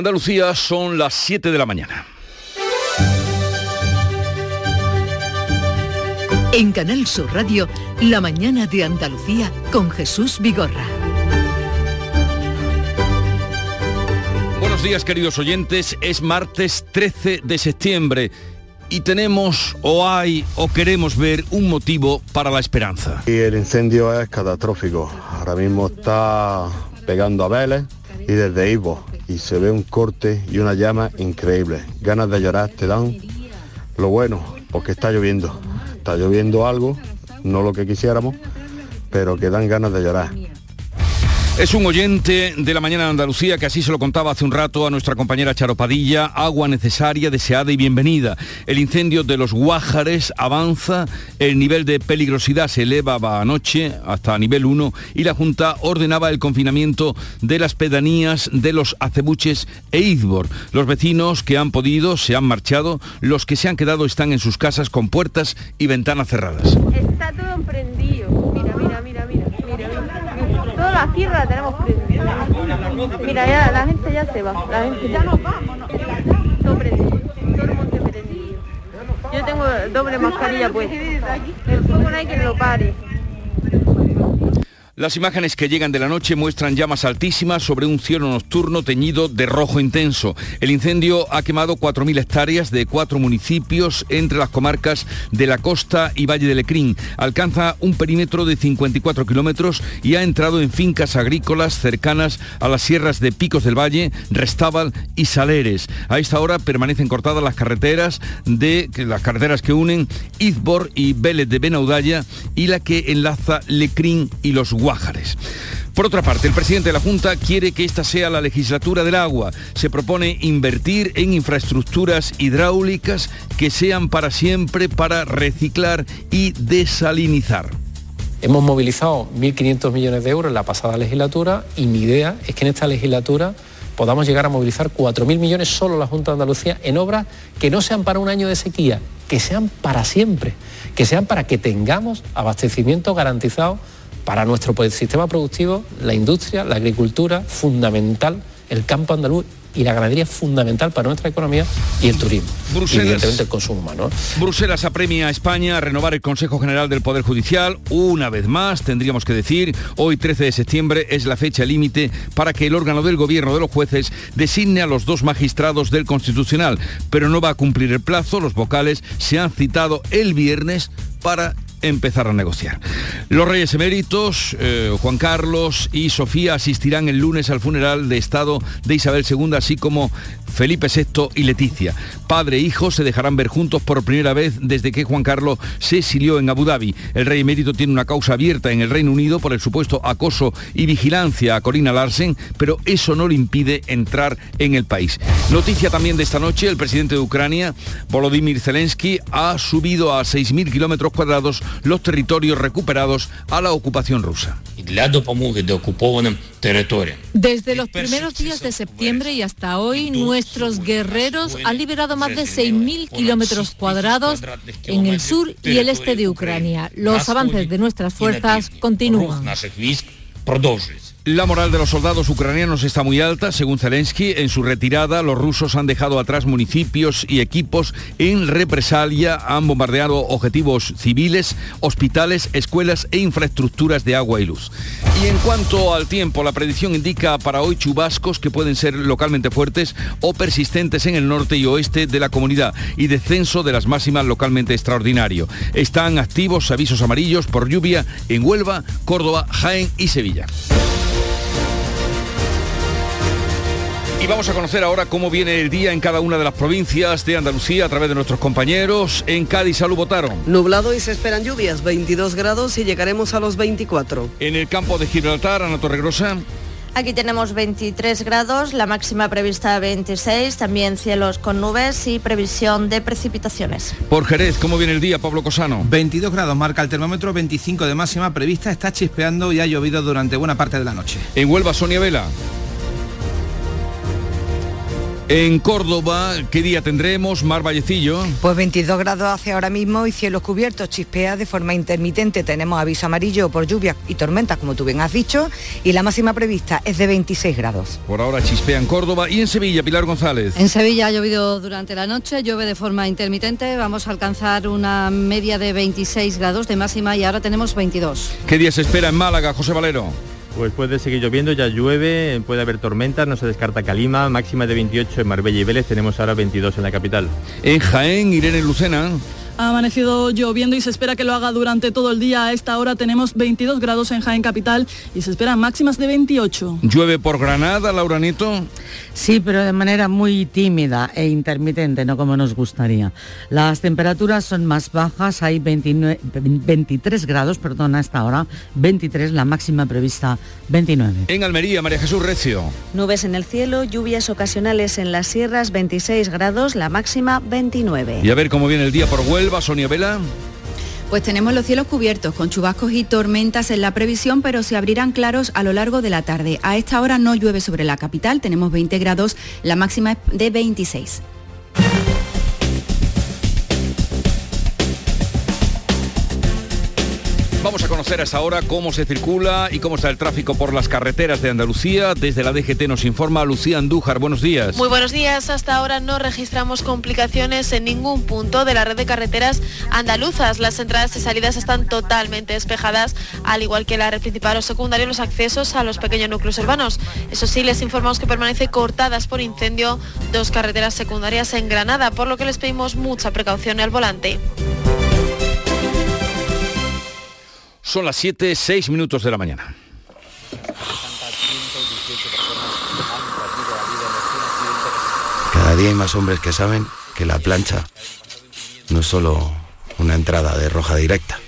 Andalucía son las 7 de la mañana. En Canal Sur Radio, La mañana de Andalucía con Jesús Vigorra. Buenos días queridos oyentes, es martes 13 de septiembre y tenemos o hay o queremos ver un motivo para la esperanza. Y el incendio es catastrófico. Ahora mismo está pegando a Vélez y desde Ivo y se ve un corte y una llama increíble. Ganas de llorar te dan. Lo bueno, porque está lloviendo. Está lloviendo algo, no lo que quisiéramos, pero que dan ganas de llorar. Es un oyente de la mañana de Andalucía que así se lo contaba hace un rato a nuestra compañera Charopadilla, agua necesaria, deseada y bienvenida. El incendio de los Guájares avanza, el nivel de peligrosidad se elevaba anoche hasta nivel 1 y la Junta ordenaba el confinamiento de las pedanías de los Acebuches e Izbor. Los vecinos que han podido se han marchado, los que se han quedado están en sus casas con puertas y ventanas cerradas. Está todo emprendido mira, mira, mira. Toda la tierra la tenemos prendida. Mira, ya la gente ya se va. La gente ya nos vamos. Todo. Yo tengo doble mascarilla puesta. El fuego no hay quien lo pare. Las imágenes que llegan de la noche muestran llamas altísimas sobre un cielo nocturno teñido de rojo intenso. El incendio ha quemado 4.000 hectáreas de cuatro municipios entre las comarcas de la costa y Valle de Lecrín. Alcanza un perímetro de 54 kilómetros y ha entrado en fincas agrícolas cercanas a las sierras de Picos del Valle, Restábal y Saleres. A esta hora permanecen cortadas las carreteras de las carreteras que unen Izbor y Vélez de Benaudalla y la que enlaza Lecrín y los Por otra parte, el presidente de la Junta quiere que esta sea la legislatura del agua. Se propone invertir en infraestructuras hidráulicas que sean para siempre para reciclar y desalinizar. Hemos movilizado 1.500 millones de euros en la pasada legislatura y mi idea es que en esta legislatura podamos llegar a movilizar 4.000 millones solo la Junta de Andalucía en obras que no sean para un año de sequía, que sean para siempre, que sean para que tengamos abastecimiento garantizado para nuestro sistema productivo, la industria, la agricultura, fundamental, el campo andaluz y la ganadería fundamental para nuestra economía y el turismo. Bruselas, y evidentemente el consumo humano. Bruselas apremia a España a renovar el Consejo General del Poder Judicial. Una vez más, tendríamos que decir, hoy 13 de septiembre es la fecha límite para que el órgano del gobierno de los jueces designe a los dos magistrados del Constitucional. Pero no va a cumplir el plazo. Los vocales se han citado el viernes para empezar a negociar. Los reyes eméritos, eh, Juan Carlos y Sofía asistirán el lunes al funeral de Estado de Isabel II, así como Felipe VI y Leticia. Padre e hijo se dejarán ver juntos por primera vez desde que Juan Carlos se exilió en Abu Dhabi. El rey emérito tiene una causa abierta en el Reino Unido por el supuesto acoso y vigilancia a Corina Larsen, pero eso no le impide entrar en el país. Noticia también de esta noche, el presidente de Ucrania, Volodymyr Zelensky, ha subido a 6.000 kilómetros cuadrados los territorios recuperados a la ocupación rusa. Desde los primeros días de septiembre y hasta hoy, nuestros guerreros han liberado más de 6.000 kilómetros cuadrados en el sur y el este de Ucrania. Los avances de nuestras fuerzas continúan. La moral de los soldados ucranianos está muy alta. Según Zelensky, en su retirada los rusos han dejado atrás municipios y equipos en represalia. Han bombardeado objetivos civiles, hospitales, escuelas e infraestructuras de agua y luz. Y en cuanto al tiempo, la predicción indica para hoy chubascos que pueden ser localmente fuertes o persistentes en el norte y oeste de la comunidad y descenso de las máximas localmente extraordinario. Están activos avisos amarillos por lluvia en Huelva, Córdoba, Jaén y Sevilla. Y vamos a conocer ahora cómo viene el día en cada una de las provincias de Andalucía a través de nuestros compañeros. En Cádiz, salud votaron. Nublado y se esperan lluvias, 22 grados y llegaremos a los 24. En el campo de Gibraltar, Ana Torregrosa. Aquí tenemos 23 grados, la máxima prevista 26, también cielos con nubes y previsión de precipitaciones. Por Jerez, ¿cómo viene el día, Pablo Cosano? 22 grados marca el termómetro, 25 de máxima prevista, está chispeando y ha llovido durante buena parte de la noche. En Huelva, Sonia Vela. En Córdoba, ¿qué día tendremos? Mar Vallecillo. Pues 22 grados hace ahora mismo y cielos cubiertos, chispea de forma intermitente. Tenemos aviso amarillo por lluvias y tormentas, como tú bien has dicho, y la máxima prevista es de 26 grados. Por ahora chispea en Córdoba y en Sevilla, Pilar González. En Sevilla ha llovido durante la noche, llueve de forma intermitente, vamos a alcanzar una media de 26 grados de máxima y ahora tenemos 22. ¿Qué día se espera en Málaga, José Valero? Pues puede seguir lloviendo, ya llueve, puede haber tormentas, no se descarta Calima, máxima de 28 en Marbella y Vélez, tenemos ahora 22 en la capital. En Jaén, Irene Lucena. Ha amanecido lloviendo y se espera que lo haga durante todo el día. A esta hora tenemos 22 grados en Jaén Capital y se esperan máximas de 28. ¿Llueve por Granada, Laura Nieto? Sí, pero de manera muy tímida e intermitente, no como nos gustaría. Las temperaturas son más bajas, hay 29, 23 grados, perdón, a esta hora, 23, la máxima prevista 29. En Almería, María Jesús Recio. Nubes en el cielo, lluvias ocasionales en las sierras, 26 grados, la máxima 29. Y a ver cómo viene el día por Huelva. Sonia Vela. Pues tenemos los cielos cubiertos con chubascos y tormentas en la previsión, pero se abrirán claros a lo largo de la tarde. A esta hora no llueve sobre la capital, tenemos 20 grados, la máxima es de 26. Conocer a esta hora cómo se circula y cómo está el tráfico por las carreteras de Andalucía. Desde la DGT nos informa Lucía Andújar. Buenos días. Muy buenos días. Hasta ahora no registramos complicaciones en ningún punto de la red de carreteras andaluzas. Las entradas y salidas están totalmente despejadas, al igual que la red principal o secundaria los accesos a los pequeños núcleos urbanos. Eso sí, les informamos que permanece cortadas por incendio dos carreteras secundarias en Granada, por lo que les pedimos mucha precaución al volante. Son las 7, 6 minutos de la mañana. Cada día hay más hombres que saben que la plancha no es solo una entrada de roja directa.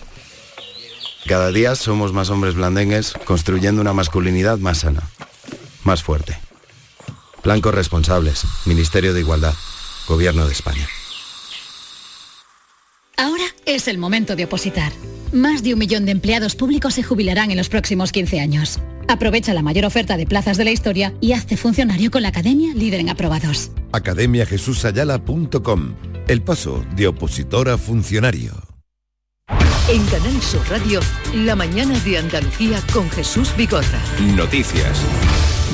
Cada día somos más hombres blandengues construyendo una masculinidad más sana, más fuerte. Blancos responsables, Ministerio de Igualdad, Gobierno de España. Ahora es el momento de opositar. Más de un millón de empleados públicos se jubilarán en los próximos 15 años. Aprovecha la mayor oferta de plazas de la historia y hazte funcionario con la Academia Líder en Aprobados. academiajesusayala.com El paso de opositor a funcionario. En Canal Sur Radio, la mañana de Andalucía con Jesús Bigorra. Noticias.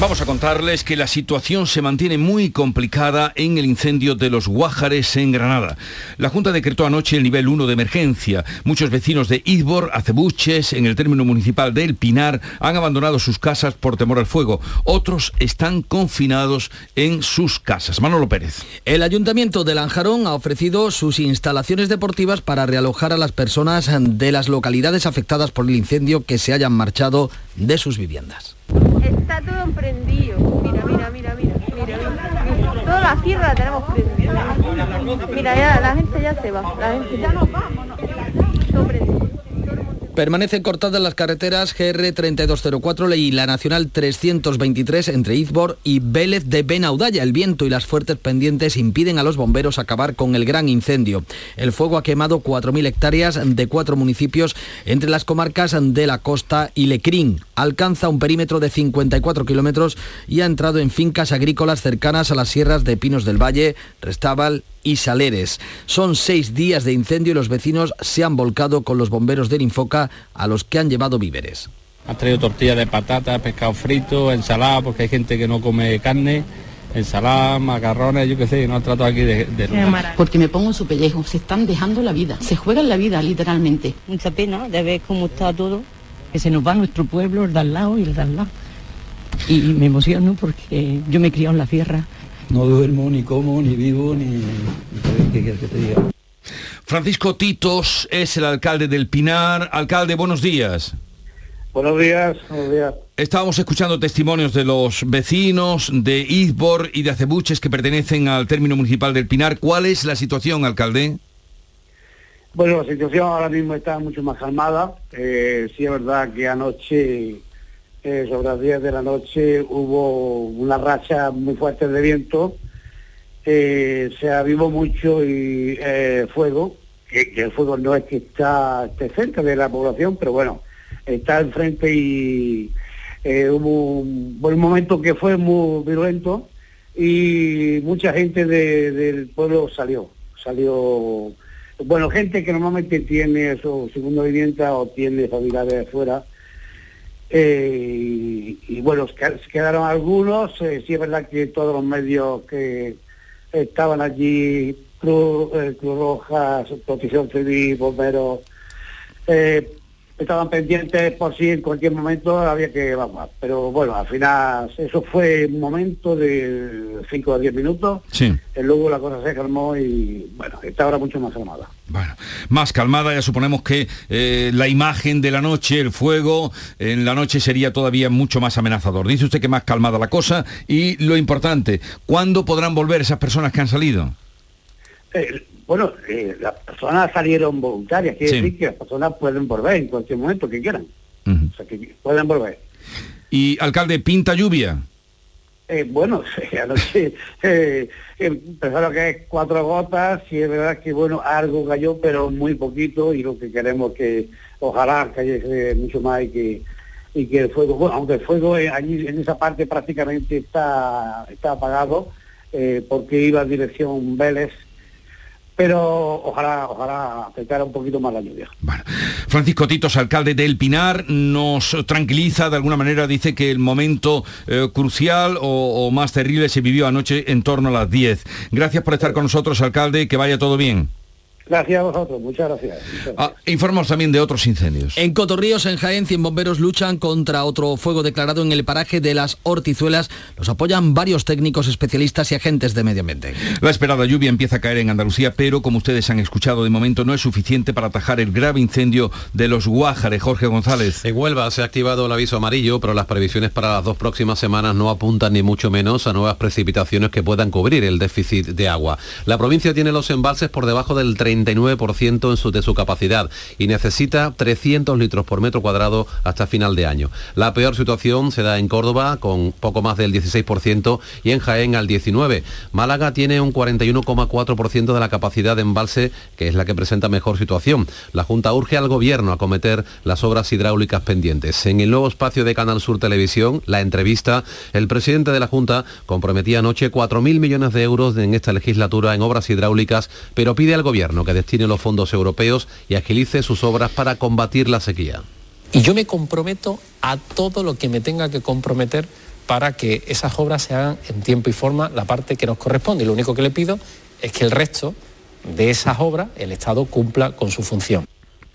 Vamos a contarles que la situación se mantiene muy complicada en el incendio de los Guájares en Granada. La Junta decretó anoche el nivel 1 de emergencia. Muchos vecinos de Idbor, Acebuches, en el término municipal de El Pinar, han abandonado sus casas por temor al fuego. Otros están confinados en sus casas. Manolo Pérez. El Ayuntamiento de Lanjarón ha ofrecido sus instalaciones deportivas para realojar a las personas de las localidades afectadas por el incendio que se hayan marchado de sus viviendas. Está todo emprendido. Mira, mira, mira, mira, mira. Toda la sierra la tenemos prendida. Mira, ya la gente ya se va. La gente ya nos vamos. Permanecen cortadas las carreteras GR 3204 y la Nacional 323 entre Izbor y Vélez de Benaudalla. El viento y las fuertes pendientes impiden a los bomberos acabar con el gran incendio. El fuego ha quemado 4.000 hectáreas de cuatro municipios entre las comarcas de la costa y Lecrín. Alcanza un perímetro de 54 kilómetros y ha entrado en fincas agrícolas cercanas a las sierras de Pinos del Valle, Restábal y Saleres. Son seis días de incendio y los vecinos se han volcado con los bomberos del Infoca a los que han llevado víveres. Ha traído tortillas de patata, pescado frito, ensalada, porque hay gente que no come carne, ensalada, macarrones, yo qué sé, no ha tratado aquí de... de... Porque me pongo en su pellejo, se están dejando la vida, se juegan la vida literalmente. Mucha pena de ver cómo está todo. Que se nos va nuestro pueblo, el de al lado y el de al lado. Y me emociono porque yo me he criado en la tierra no duermo, ni como, ni vivo, ni... ¿Qué quieres que te diga? Francisco Titos es el alcalde del Pinar. Alcalde, buenos días. Buenos días, buenos días. Estábamos escuchando testimonios de los vecinos de Izbor y de Acebuches que pertenecen al término municipal del Pinar. ¿Cuál es la situación, alcalde? Bueno, la situación ahora mismo está mucho más calmada. Eh, sí es verdad que anoche eh, sobre las 10 de la noche hubo una racha muy fuerte de viento, eh, se avivó mucho y eh, fuego, que, el fuego no es que está cerca de la población, pero bueno, está enfrente y hubo un momento que fue muy violento y mucha gente de- del pueblo salió, salió, bueno, gente que normalmente tiene su segunda vivienda o tiene familiares afuera, eh, y, bueno, que- quedaron algunos, eh, sí es verdad que todos los medios que estaban allí, Cruz, eh, Cruz Roja, Protección Civil, Bomberos, eh, estaban pendientes por si en cualquier momento había que evacuar. Pero bueno, al final eso fue un momento de 5 a 10 minutos, Sí. y luego la cosa se calmó y bueno, está ahora mucho más calmada. Más calmada, ya suponemos que eh, la imagen de la noche, el fuego, en la noche sería todavía mucho más amenazador. Dice usted que más calmada la cosa y lo importante, ¿cuándo podrán volver esas personas que han salido? Eh, bueno, eh, las personas salieron voluntarias, quiere Sí. decir que las personas pueden volver en cualquier momento que quieran. O sea, que pueden volver. Y alcalde, pinta lluvia. Eh, bueno, anoche empezaron a caer cuatro gotas y es verdad que bueno, algo cayó, pero muy poquito y lo que queremos que ojalá cayese mucho más y que y que el fuego, bueno, aunque el fuego allí en esa parte prácticamente está, está apagado eh, porque iba en dirección Vélez, pero ojalá, ojalá afectara un poquito más la lluvia. Francisco Titos, alcalde del Pinar, nos tranquiliza de alguna manera, dice que el momento eh, crucial o, o más terrible se vivió anoche en torno a las 10. Gracias por estar con nosotros, alcalde, que vaya todo bien. Gracias a vosotros, muchas gracias. Ah, informamos también de otros incendios. En Cotorríos, en Jaén, 100 bomberos luchan contra otro fuego declarado en el paraje de las Hortizuelas. Los apoyan varios técnicos especialistas y agentes de medio ambiente. La esperada lluvia empieza a caer en Andalucía, pero como ustedes han escuchado, de momento no es suficiente para atajar el grave incendio de los Guájares. Jorge González. En Huelva se ha activado el aviso amarillo, pero las previsiones para las dos próximas semanas no apuntan ni mucho menos a nuevas precipitaciones que puedan cubrir el déficit de agua. La provincia tiene los embalses por debajo del 39% en su, de su capacidad y necesita 300 litros por metro cuadrado hasta final de año. La peor situación se da en Córdoba con poco más del 16% y en Jaén al 19%. Málaga tiene un 41,4% de la capacidad de embalse, que es la que presenta mejor situación. La Junta urge al Gobierno a acometer las obras hidráulicas pendientes. En el nuevo espacio de Canal Sur Televisión, la entrevista, el presidente de la Junta comprometía anoche 4.000 millones de euros en esta legislatura en obras hidráulicas, pero pide al Gobierno que destine los fondos europeos y agilice sus obras para combatir la sequía. Y yo me comprometo a todo lo que me tenga que comprometer para que esas obras se hagan en tiempo y forma la parte que nos corresponde. Y lo único que le pido es que el resto de esas obras el Estado cumpla con su función.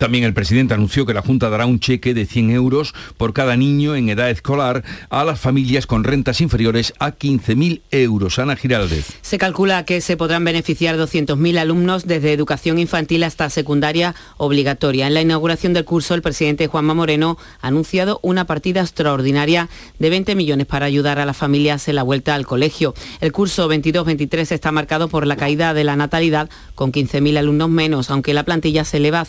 También el presidente anunció que la Junta dará un cheque de 100 euros por cada niño en edad escolar a las familias con rentas inferiores a 15.000 euros. Ana Giraldez. Se calcula que se podrán beneficiar 200.000 alumnos desde educación infantil hasta secundaria obligatoria. En la inauguración del curso, el presidente Juanma Moreno ha anunciado una partida extraordinaria de 20 millones para ayudar a las familias en la vuelta al colegio. El curso 22-23 está marcado por la caída de la natalidad con 15.000 alumnos menos, aunque la plantilla se eleva a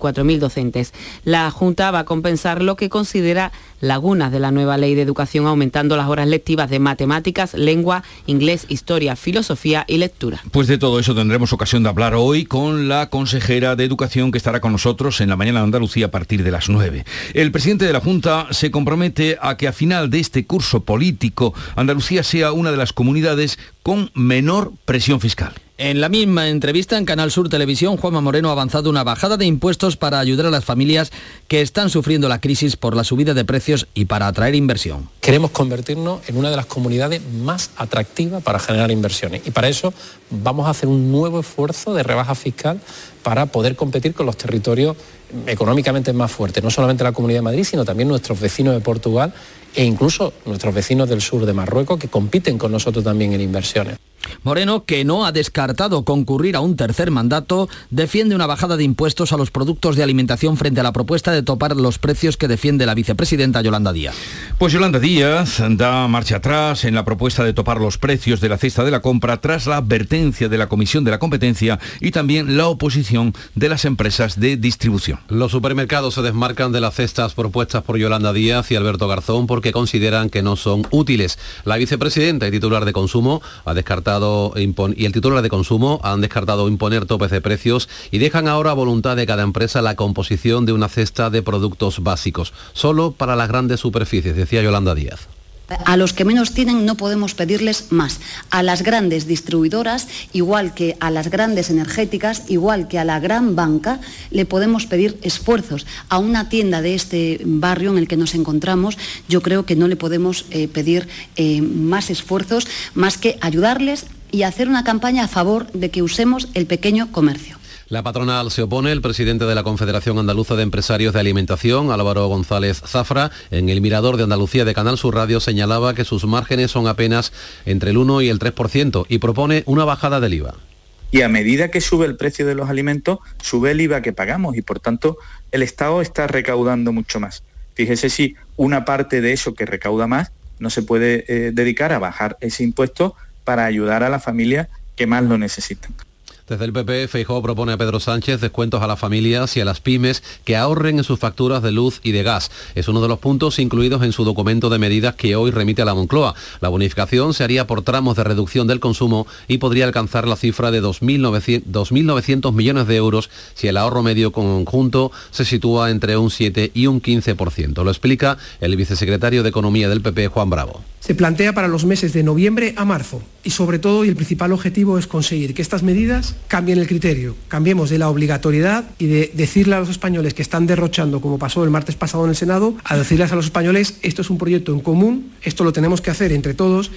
124.000 docentes. La Junta va a compensar lo que considera lagunas de la nueva ley de educación, aumentando las horas lectivas de matemáticas, lengua, inglés, historia, filosofía y lectura. Pues de todo eso tendremos ocasión de hablar hoy con la consejera de Educación que estará con nosotros en la mañana de Andalucía a partir de las 9. El presidente de la Junta se compromete a que a final de este curso político Andalucía sea una de las comunidades con menor presión fiscal. En la misma entrevista en Canal Sur Televisión, Juanma Moreno ha avanzado una bajada de impuestos para ayudar a las familias que están sufriendo la crisis por la subida de precios y para atraer inversión. Queremos convertirnos en una de las comunidades más atractivas para generar inversiones y para eso vamos a hacer un nuevo esfuerzo de rebaja fiscal para poder competir con los territorios económicamente más fuertes, no solamente la Comunidad de Madrid, sino también nuestros vecinos de Portugal e incluso nuestros vecinos del sur de Marruecos que compiten con nosotros también en inversiones. Moreno, que no ha descartado concurrir a un tercer mandato, defiende una bajada de impuestos a los productos de alimentación frente a la propuesta de topar los precios que defiende la vicepresidenta Yolanda Díaz. Pues Yolanda Díaz da marcha atrás en la propuesta de topar los precios de la cesta de la compra tras la advertencia de la Comisión de la Competencia y también la oposición de las empresas de distribución. Los supermercados se desmarcan de las cestas propuestas por Yolanda Díaz y Alberto Garzón porque consideran que no son útiles. La vicepresidenta y titular de consumo ha descartado y el titular de consumo han descartado imponer topes de precios y dejan ahora a voluntad de cada empresa la composición de una cesta de productos básicos, solo para las grandes superficies, decía Yolanda Díaz. A los que menos tienen no podemos pedirles más. A las grandes distribuidoras, igual que a las grandes energéticas, igual que a la gran banca, le podemos pedir esfuerzos. A una tienda de este barrio en el que nos encontramos, yo creo que no le podemos eh, pedir eh, más esfuerzos, más que ayudarles y hacer una campaña a favor de que usemos el pequeño comercio. La patronal se opone. El presidente de la Confederación Andaluza de Empresarios de Alimentación, Álvaro González Zafra, en el Mirador de Andalucía de Canal Sur Radio señalaba que sus márgenes son apenas entre el 1 y el 3% y propone una bajada del IVA. Y a medida que sube el precio de los alimentos, sube el IVA que pagamos y por tanto el Estado está recaudando mucho más. Fíjese si una parte de eso que recauda más no se puede eh, dedicar a bajar ese impuesto para ayudar a las familias que más lo necesitan. Desde el PP, Feijóo propone a Pedro Sánchez descuentos a las familias y a las pymes que ahorren en sus facturas de luz y de gas. Es uno de los puntos incluidos en su documento de medidas que hoy remite a la Moncloa. La bonificación se haría por tramos de reducción del consumo y podría alcanzar la cifra de 2.900 millones de euros si el ahorro medio conjunto se sitúa entre un 7 y un 15%. Lo explica el vicesecretario de Economía del PP, Juan Bravo se plantea para los meses de noviembre a marzo y sobre todo y el principal objetivo es conseguir que estas medidas cambien el criterio, cambiemos de la obligatoriedad y de decirle a los españoles que están derrochando como pasó el martes pasado en el Senado, a decirles a los españoles esto es un proyecto en común, esto lo tenemos que hacer entre todos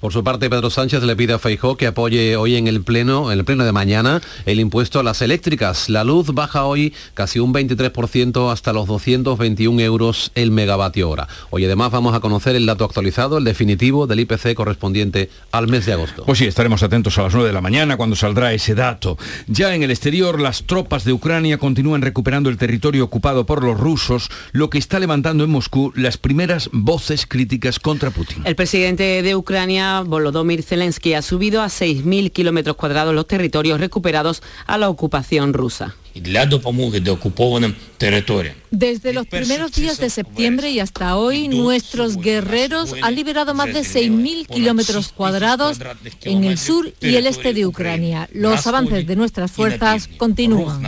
por su parte, Pedro Sánchez le pide a Feijó que apoye hoy en el pleno, en el pleno de mañana, el impuesto a las eléctricas. La luz baja hoy casi un 23% hasta los 221 euros el megavatio hora. Hoy además vamos a conocer el dato actualizado, el definitivo del IPC correspondiente al mes de agosto. Pues sí, estaremos atentos a las 9 de la mañana cuando saldrá ese dato. Ya en el exterior, las tropas de Ucrania continúan recuperando el territorio ocupado por los rusos, lo que está levantando en Moscú las primeras voces críticas contra Putin. El presidente de Ucrania Volodymyr Zelensky, ha subido a 6.000 kilómetros cuadrados los territorios recuperados a la ocupación rusa. Desde los primeros días de septiembre y hasta hoy, nuestros guerreros han liberado más de 6.000 kilómetros cuadrados en el sur y el este de Ucrania. Los avances de nuestras fuerzas continúan.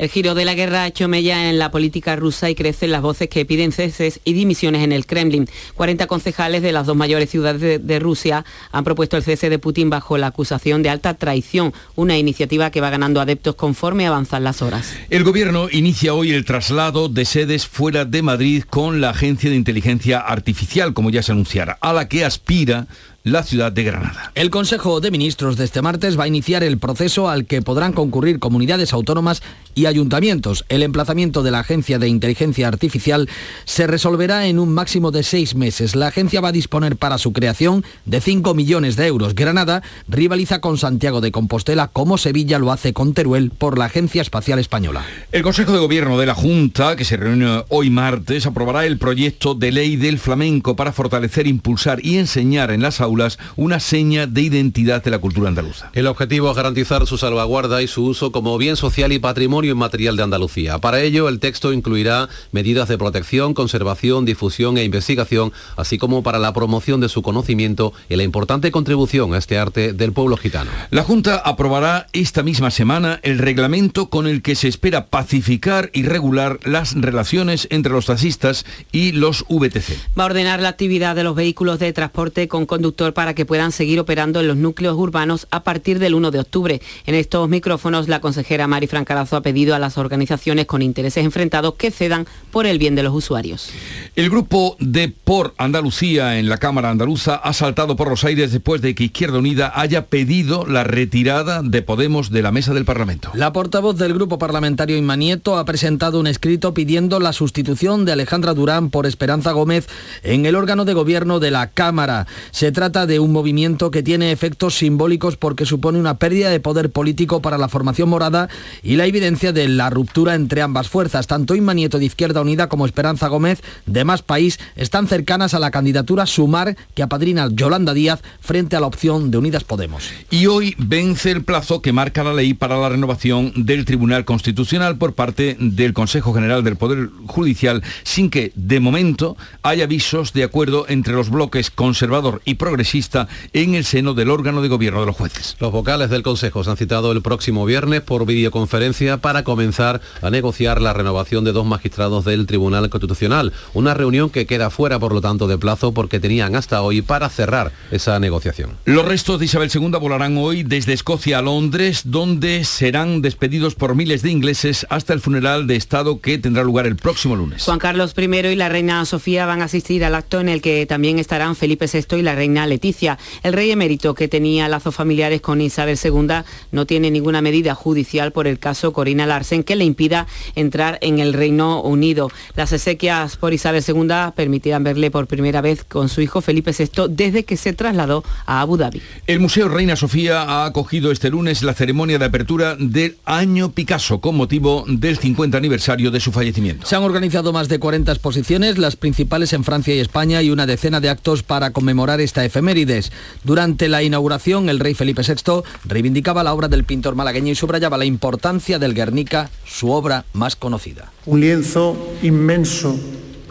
El giro de la guerra ha hecho mella en la política rusa y crecen las voces que piden ceses y dimisiones en el Kremlin. 40 concejales de las dos mayores ciudades de, de, Rusia han propuesto el cese de Putin bajo la acusación de alta traición, una iniciativa que va ganando adeptos conforme avanzan las horas. El gobierno inicia hoy el traslado de sedes fuera de Madrid con la Agencia de Inteligencia Artificial, como ya se anunciara, a la que aspira la ciudad de Granada. El Consejo de Ministros de este martes va a iniciar el proceso al que podrán concurrir comunidades autónomas y ayuntamientos. El emplazamiento de la Agencia de Inteligencia Artificial se resolverá en un máximo de seis meses. La agencia va a disponer para su creación de 5 millones de euros. Granada rivaliza con Santiago de Compostela como Sevilla lo hace con Teruel por la Agencia Espacial Española. El Consejo de Gobierno de la Junta, que se reúne hoy martes, aprobará el proyecto de ley del flamenco para fortalecer, impulsar y enseñar en las aulas una seña de identidad de la cultura andaluza. El objetivo es garantizar su salvaguarda y su uso como bien social y patrimonio inmaterial de Andalucía. Para ello, el texto incluirá medidas de protección, conservación, difusión e investigación, así como para la promoción de su conocimiento y la importante contribución a este arte del pueblo gitano. La Junta aprobará esta misma semana el reglamento con el que se espera pacificar y regular las relaciones entre los taxistas y los VTC. Va a ordenar la actividad de los vehículos de transporte con para que puedan seguir operando en los núcleos urbanos a partir del 1 de octubre. En estos micrófonos, la consejera Mari Francarazo ha pedido a las organizaciones con intereses enfrentados que cedan por el bien de los usuarios. El grupo de Por Andalucía en la Cámara Andaluza ha saltado por los aires después de que Izquierda Unida haya pedido la retirada de Podemos de la mesa del Parlamento. La portavoz del grupo parlamentario Inma Nieto ha presentado un escrito pidiendo la sustitución de Alejandra Durán por Esperanza Gómez en el órgano de gobierno de la Cámara. Se trata de un movimiento que tiene efectos simbólicos porque supone una pérdida de poder político para la formación morada y la evidencia de la ruptura entre ambas fuerzas. Tanto Inma Nieto de Izquierda Unida como Esperanza Gómez de Más País están cercanas a la candidatura Sumar que apadrina Yolanda Díaz frente a la opción de Unidas Podemos. Y hoy vence el plazo que marca la ley para la renovación del Tribunal Constitucional por parte del Consejo General del Poder Judicial sin que, de momento, haya avisos de acuerdo entre los bloques conservador y progresista progresista en el seno del órgano de gobierno de los jueces. Los vocales del Consejo se han citado el próximo viernes por videoconferencia para comenzar a negociar la renovación de dos magistrados del Tribunal Constitucional. Una reunión que queda fuera, por lo tanto, de plazo porque tenían hasta hoy para cerrar esa negociación. Los restos de Isabel II volarán hoy desde Escocia a Londres, donde serán despedidos por miles de ingleses hasta el funeral de Estado que tendrá lugar el próximo lunes. Juan Carlos I y la reina Sofía van a asistir al acto en el que también estarán Felipe VI y la reina Leticia. El rey emérito, que tenía lazos familiares con Isabel II, no tiene ninguna medida judicial por el caso Corina Larsen que le impida entrar en el Reino Unido. Las exequias por Isabel II permitirán verle por primera vez con su hijo Felipe VI desde que se trasladó a Abu Dhabi. El Museo Reina Sofía ha acogido este lunes la ceremonia de apertura del Año Picasso con motivo del 50 aniversario de su fallecimiento. Se han organizado más de 40 exposiciones, las principales en Francia y España y una decena de actos para conmemorar esta efemérides. Durante la inauguración, el rey Felipe VI reivindicaba la obra del pintor malagueño y subrayaba la importancia del Guernica, su obra más conocida. Un lienzo inmenso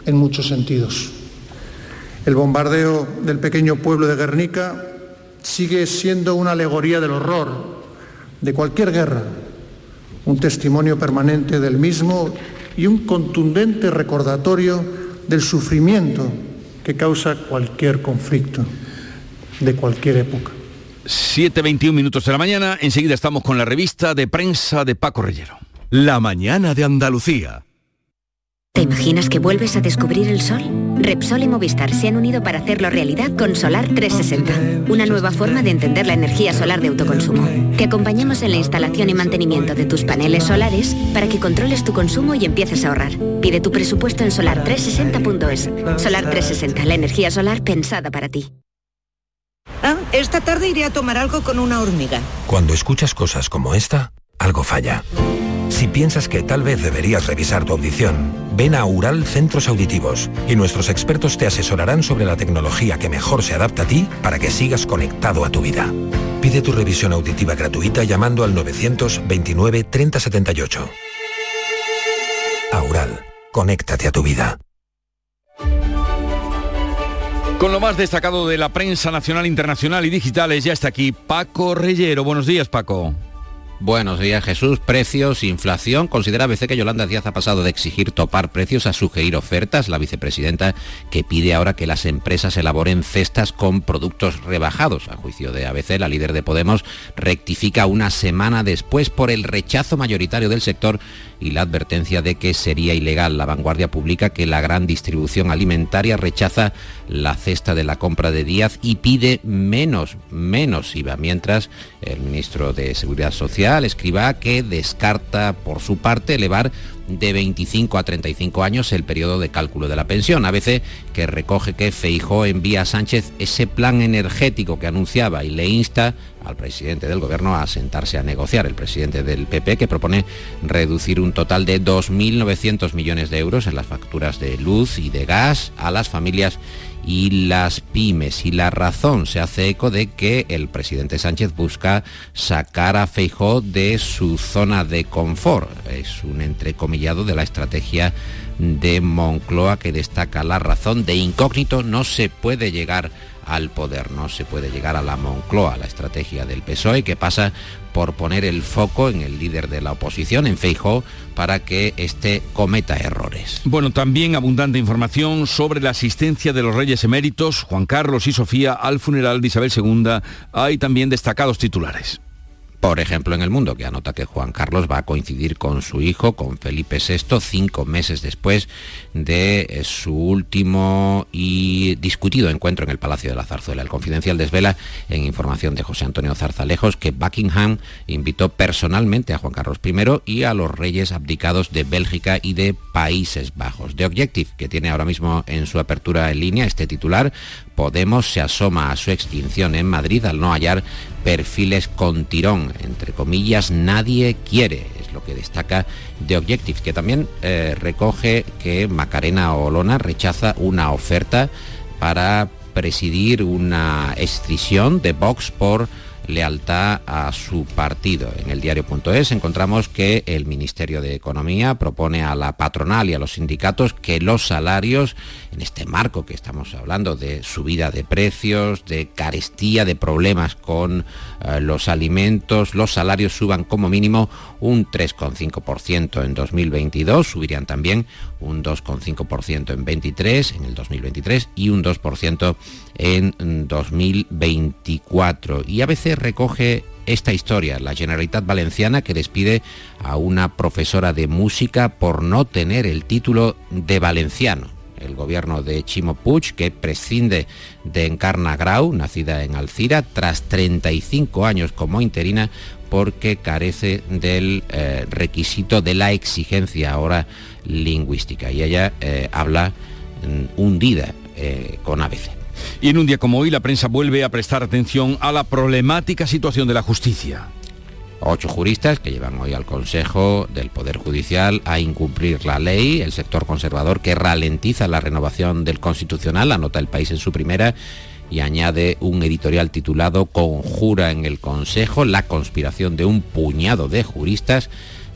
en muchos sentidos. El bombardeo del pequeño pueblo de Guernica sigue siendo una alegoría del horror de cualquier guerra, un testimonio permanente del mismo y un contundente recordatorio del sufrimiento que causa cualquier conflicto de cualquier época. 7.21 minutos de la mañana, enseguida estamos con la revista de prensa de Paco Rellero. La mañana de Andalucía. ¿Te imaginas que vuelves a descubrir el sol? Repsol y Movistar se han unido para hacerlo realidad con Solar 360, una nueva forma de entender la energía solar de autoconsumo. Te acompañamos en la instalación y mantenimiento de tus paneles solares para que controles tu consumo y empieces a ahorrar. Pide tu presupuesto en solar360.es. Solar 360, la energía solar pensada para ti. Ah, esta tarde iré a tomar algo con una hormiga. Cuando escuchas cosas como esta, algo falla. Si piensas que tal vez deberías revisar tu audición, ven a Ural Centros Auditivos y nuestros expertos te asesorarán sobre la tecnología que mejor se adapta a ti para que sigas conectado a tu vida. Pide tu revisión auditiva gratuita llamando al 929 3078. Aural, conéctate a tu vida. Con lo más destacado de la prensa nacional, internacional y digitales, ya está aquí Paco Reyero. Buenos días, Paco. Buenos días Jesús, precios, inflación. Considera ABC que Yolanda Díaz ha pasado de exigir topar precios a sugerir ofertas. La vicepresidenta que pide ahora que las empresas elaboren cestas con productos rebajados. A juicio de ABC, la líder de Podemos rectifica una semana después por el rechazo mayoritario del sector y la advertencia de que sería ilegal. La vanguardia publica que la gran distribución alimentaria rechaza la cesta de la compra de Díaz y pide menos, menos IVA, mientras el ministro de Seguridad Social, escriba que descarta por su parte elevar de 25 a 35 años el periodo de cálculo de la pensión. A veces que recoge que Feijó envía a Sánchez ese plan energético que anunciaba y le insta al presidente del gobierno a sentarse a negociar. El presidente del PP que propone reducir un total de 2.900 millones de euros en las facturas de luz y de gas a las familias y las pymes. Y la razón se hace eco de que el presidente Sánchez busca sacar a Feijó de su zona de confort. Es un entrecomillado de la estrategia de Moncloa que destaca la razón de incógnito no se puede llegar al poder, no se puede llegar a la Moncloa, la estrategia del PSOE que pasa por poner el foco en el líder de la oposición, en Feijó, para que éste cometa errores. Bueno, también abundante información sobre la asistencia de los reyes eméritos, Juan Carlos y Sofía, al funeral de Isabel II. Hay también destacados titulares por ejemplo, en el mundo, que anota que Juan Carlos va a coincidir con su hijo, con Felipe VI, cinco meses después de eh, su último y discutido encuentro en el Palacio de la Zarzuela. El confidencial desvela en información de José Antonio Zarzalejos que Buckingham invitó personalmente a Juan Carlos I y a los reyes abdicados de Bélgica y de Países Bajos. The Objective, que tiene ahora mismo en su apertura en línea este titular, Podemos se asoma a su extinción en Madrid al no hallar perfiles con tirón. Entre comillas, nadie quiere, es lo que destaca The Objective, que también eh, recoge que Macarena Olona rechaza una oferta para presidir una escisión de Vox por lealtad a su partido. En el diario.es encontramos que el Ministerio de Economía propone a la patronal y a los sindicatos que los salarios, en este marco que estamos hablando de subida de precios, de carestía, de problemas con eh, los alimentos, los salarios suban como mínimo un 3,5% en 2022, subirían también un 2,5% en 23, en el 2023 y un 2% en 2024. Y a veces recoge esta historia, la Generalitat Valenciana que despide a una profesora de música por no tener el título de valenciano. El gobierno de Chimo Puig, que prescinde de Encarna Grau, nacida en Alcira, tras 35 años como interina, porque carece del eh, requisito de la exigencia ahora lingüística. Y ella eh, habla mm, hundida eh, con ABC. Y en un día como hoy la prensa vuelve a prestar atención a la problemática situación de la justicia. Ocho juristas que llevan hoy al Consejo del Poder Judicial a incumplir la ley, el sector conservador que ralentiza la renovación del Constitucional, anota el país en su primera, y añade un editorial titulado Conjura en el Consejo, la conspiración de un puñado de juristas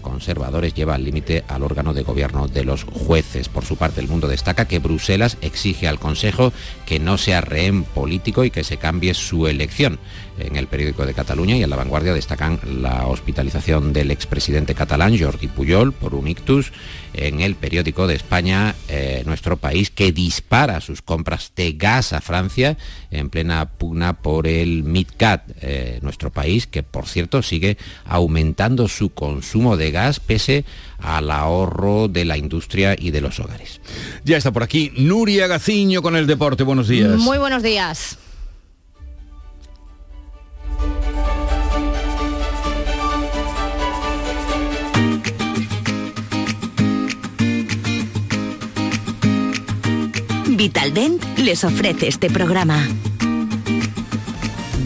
conservadores lleva al límite al órgano de gobierno de los jueces. Por su parte, el mundo destaca que Bruselas exige al Consejo que no sea rehén político y que se cambie su elección. En el periódico de Cataluña y en la vanguardia destacan la hospitalización del expresidente catalán Jordi Puyol por un ictus. En el periódico de España, eh, nuestro país, que dispara sus compras de gas a Francia en plena pugna por el MidCat. Eh, nuestro país, que por cierto sigue aumentando su consumo de gas pese al ahorro de la industria y de los hogares. Ya está por aquí Nuria Gaciño con el deporte. Buenos días. Muy buenos días. Vitaldent les ofrece este programa.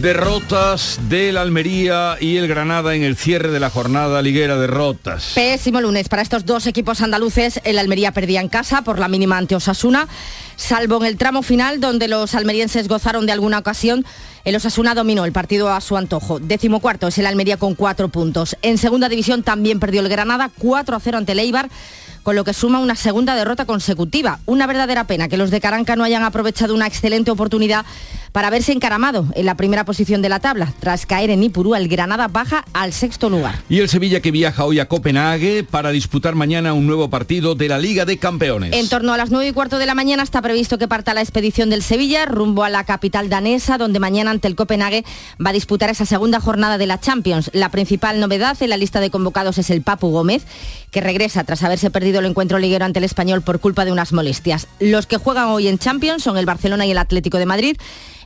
Derrotas del Almería y el Granada en el cierre de la jornada liguera derrotas. Pésimo lunes para estos dos equipos andaluces. El Almería perdía en casa por la mínima ante Osasuna, salvo en el tramo final donde los almerienses gozaron de alguna ocasión. El Osasuna dominó el partido a su antojo. Décimo cuarto es el Almería con cuatro puntos. En segunda división también perdió el Granada 4 a 0 ante el Eibar con lo que suma una segunda derrota consecutiva. Una verdadera pena que los de Caranca no hayan aprovechado una excelente oportunidad para verse encaramado en la primera posición de la tabla. Tras caer en Ipurú, el Granada baja al sexto lugar. Y el Sevilla que viaja hoy a Copenhague para disputar mañana un nuevo partido de la Liga de Campeones. En torno a las 9 y cuarto de la mañana está previsto que parta la expedición del Sevilla rumbo a la capital danesa, donde mañana ante el Copenhague va a disputar esa segunda jornada de la Champions. La principal novedad en la lista de convocados es el Papu Gómez, que regresa tras haberse perdido el encuentro liguero ante el español por culpa de unas molestias. Los que juegan hoy en Champions son el Barcelona y el Atlético de Madrid.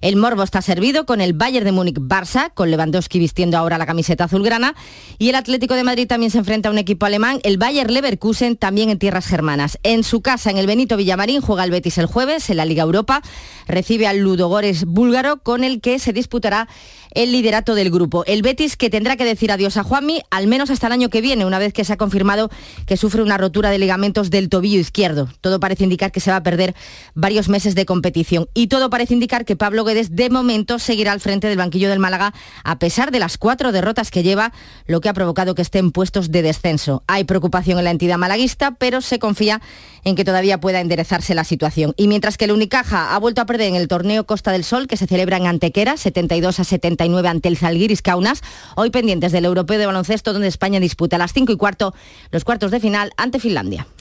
El morbo está servido con el Bayern de Múnich Barça, con Lewandowski vistiendo ahora la camiseta azulgrana. Y el Atlético de Madrid también se enfrenta a un equipo alemán, el Bayer Leverkusen, también en tierras germanas. En su casa, en el Benito Villamarín, juega el Betis el jueves en la Liga Europa. Recibe al Ludogores búlgaro, con el que se disputará el liderato del grupo. El Betis que tendrá que decir adiós a Juanmi, al menos hasta el año que viene, una vez que se ha confirmado que sufre una rotura de ligamentos del tobillo izquierdo. Todo parece indicar que se va a perder varios meses de competición. Y todo parece indicar que Pablo de momento seguirá al frente del banquillo del Málaga, a pesar de las cuatro derrotas que lleva, lo que ha provocado que esté en puestos de descenso. Hay preocupación en la entidad malaguista, pero se confía en que todavía pueda enderezarse la situación. Y mientras que el Unicaja ha vuelto a perder en el torneo Costa del Sol, que se celebra en Antequera, 72 a 79 ante el Zalgiris Kaunas, hoy pendientes del Europeo de Baloncesto, donde España disputa a las 5 y cuarto los cuartos de final ante Finlandia.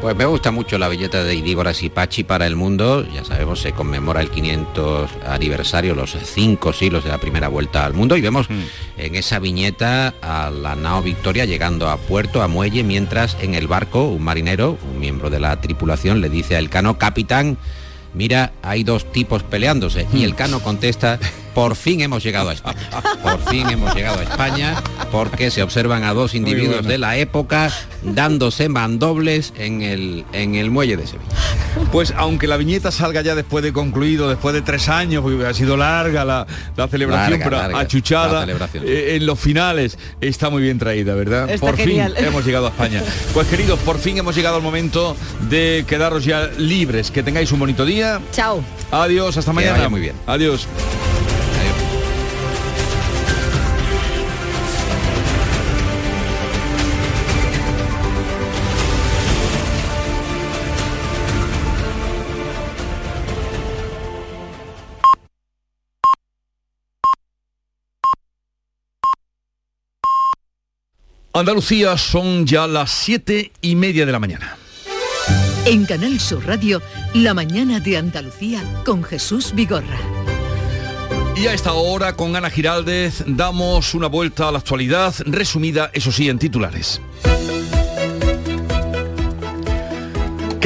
Pues me gusta mucho la billeta de Idígoras y Pachi para el mundo. Ya sabemos, se conmemora el 500 aniversario, los cinco siglos de la primera vuelta al mundo. Y vemos en esa viñeta a la nao Victoria llegando a puerto, a muelle, mientras en el barco un marinero, un miembro de la tripulación, le dice al cano, capitán, mira, hay dos tipos peleándose. Y el cano contesta por fin hemos llegado a España. Por fin hemos llegado a España porque se observan a dos individuos bueno. de la época dándose mandobles en el, en el muelle de Sevilla. Pues aunque la viñeta salga ya después de concluido, después de tres años, porque ha sido larga la, la celebración, Larga, pero larga, achuchada, la celebración. eh, en los finales está muy bien traída, ¿verdad? Está por genial. fin hemos llegado a España. Pues queridos, por fin hemos llegado al momento de quedaros ya libres. Que tengáis un bonito día. Chao. Adiós, hasta Que mañana. vaya muy bien. Adiós. Andalucía son ya las siete y media de la mañana. En Canal Sur Radio, La mañana de Andalucía con Jesús Vigorra. Y a esta hora con Ana Giraldez damos una vuelta a la actualidad, resumida, eso sí, en titulares.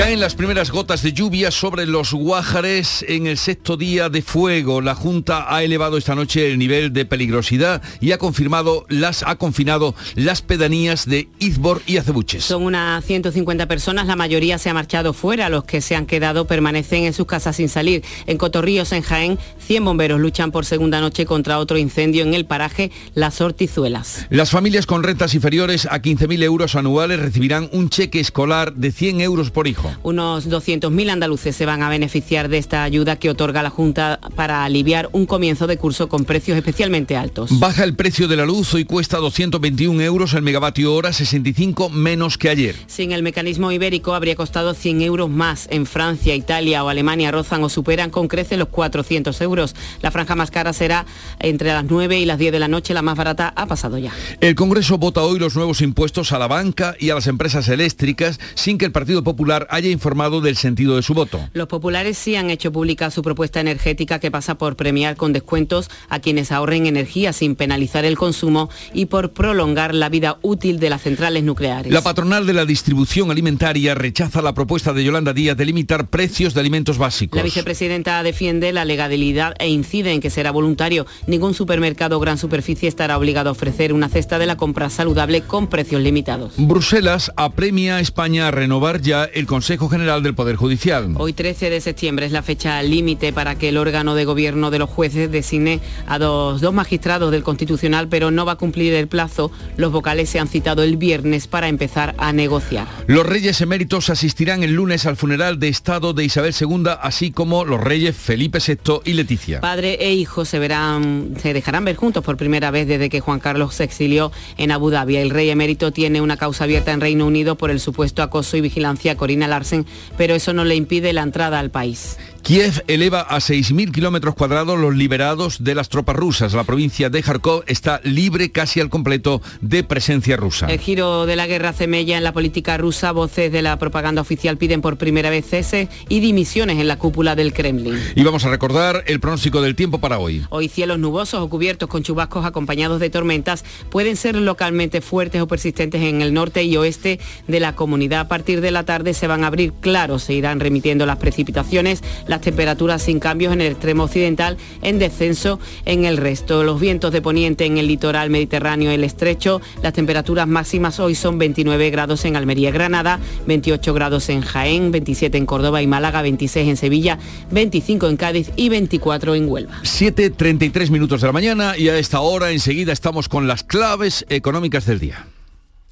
Caen las primeras gotas de lluvia sobre los Guájares en el sexto día de fuego. La Junta ha elevado esta noche el nivel de peligrosidad y ha confirmado las ha confinado las pedanías de Izbor y Acebuches. Son unas 150 personas, la mayoría se ha marchado fuera, los que se han quedado permanecen en sus casas sin salir. En Cotorríos, en Jaén, 100 bomberos luchan por segunda noche contra otro incendio en el paraje Las Hortizuelas. Las familias con rentas inferiores a 15.000 euros anuales recibirán un cheque escolar de 100 euros por hijo. Unos 200.000 andaluces se van a beneficiar de esta ayuda que otorga la Junta para aliviar un comienzo de curso con precios especialmente altos. Baja el precio de la luz, hoy cuesta 221 euros el megavatio hora, 65 menos que ayer. Sin el mecanismo ibérico habría costado 100 euros más. En Francia, Italia o Alemania rozan o superan con crece los 400 euros. La franja más cara será entre las 9 y las 10 de la noche, la más barata ha pasado ya. El Congreso vota hoy los nuevos impuestos a la banca y a las empresas eléctricas sin que el Partido Popular haya informado del sentido de su voto. Los populares sí han hecho pública su propuesta energética que pasa por premiar con descuentos a quienes ahorren energía sin penalizar el consumo y por prolongar la vida útil de las centrales nucleares. La patronal de la distribución alimentaria rechaza la propuesta de Yolanda Díaz de limitar precios de alimentos básicos. La vicepresidenta defiende la legalidad e incide en que será voluntario. Ningún supermercado o gran superficie estará obligado a ofrecer una cesta de la compra saludable con precios limitados. Bruselas apremia a España a renovar ya el Consejo General del Poder Judicial. Hoy 13 de septiembre es la fecha límite para que el órgano de gobierno de los jueces designe a dos, dos magistrados del Constitucional, pero no va a cumplir el plazo. Los vocales se han citado el viernes para empezar a negociar. Los reyes eméritos asistirán el lunes al funeral de Estado de Isabel II, así como los reyes Felipe VI y Leticia. Padre e hijo se verán, se dejarán ver juntos por primera vez desde que Juan Carlos se exilió en Abu Dhabi. El rey emérito tiene una causa abierta en Reino Unido por el supuesto acoso y vigilancia a Corina Pero eso no le impide la entrada al país. Kiev eleva a 6.000 kilómetros cuadrados los liberados de las tropas rusas. La provincia de Kharkov está libre casi al completo de presencia rusa. El giro de la guerra semella en la política rusa. Voces de la propaganda oficial piden por primera vez cese y dimisiones en la cúpula del Kremlin. Y vamos a recordar el pronóstico del tiempo para hoy. Hoy cielos nubosos o cubiertos con chubascos acompañados de tormentas pueden ser localmente fuertes o persistentes en el norte y oeste de la comunidad. A partir de la tarde se van a abrir claros, se irán remitiendo las precipitaciones, las temperaturas sin cambios en el extremo occidental, en descenso en el resto. Los vientos de poniente en el litoral mediterráneo el estrecho, las temperaturas máximas hoy son 29 grados en Almería Granada, 28 grados en Jaén, 27 en Córdoba y Málaga, 26 en Sevilla, 25 en Cádiz y 24 en Huelva. 7.33 minutos de la mañana y a esta hora enseguida estamos con las claves económicas del día.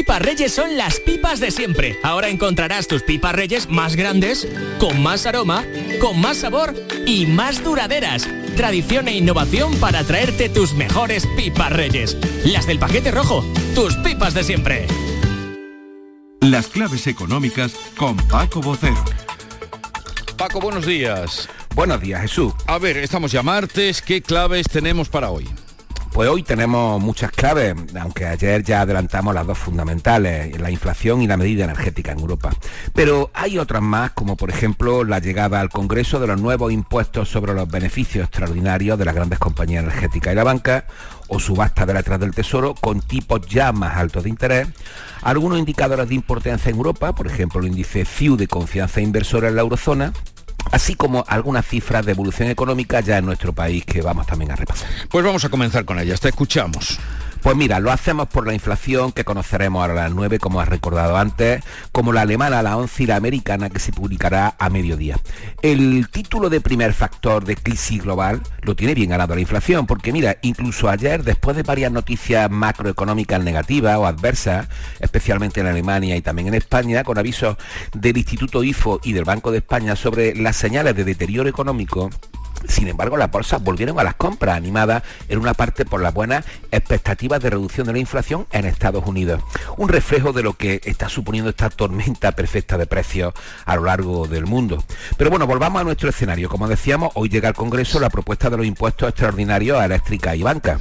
Pipas Reyes son las pipas de siempre. Ahora encontrarás tus pipas Reyes más grandes, con más aroma, con más sabor y más duraderas. Tradición e innovación para traerte tus mejores pipas Reyes. Las del paquete rojo, tus pipas de siempre. Las claves económicas con Paco Bocero. Paco, buenos días. Buenos días, Jesús. A ver, estamos ya martes. ¿Qué claves tenemos para hoy? Pues hoy tenemos muchas claves, aunque ayer ya adelantamos las dos fundamentales, la inflación y la medida energética en Europa. Pero hay otras más, como por ejemplo la llegada al Congreso de los nuevos impuestos sobre los beneficios extraordinarios de las grandes compañías energéticas y la banca, o subasta de letras del Tesoro con tipos ya más altos de interés, algunos indicadores de importancia en Europa, por ejemplo el índice FIU de confianza inversora en la eurozona, así como algunas cifras de evolución económica ya en nuestro país que vamos también a repasar. Pues vamos a comenzar con ellas, te escuchamos. Pues mira, lo hacemos por la inflación que conoceremos ahora a las 9, como has recordado antes, como la alemana, la 11 y la americana que se publicará a mediodía. El título de primer factor de crisis global lo tiene bien ganado la inflación, porque mira, incluso ayer, después de varias noticias macroeconómicas negativas o adversas, especialmente en Alemania y también en España, con avisos del Instituto IFO y del Banco de España sobre las señales de deterioro económico, sin embargo, las bolsas volvieron a las compras, animadas en una parte por las buenas expectativas de reducción de la inflación en Estados Unidos. Un reflejo de lo que está suponiendo esta tormenta perfecta de precios a lo largo del mundo. Pero bueno, volvamos a nuestro escenario. Como decíamos, hoy llega al Congreso la propuesta de los impuestos extraordinarios a eléctrica y banca.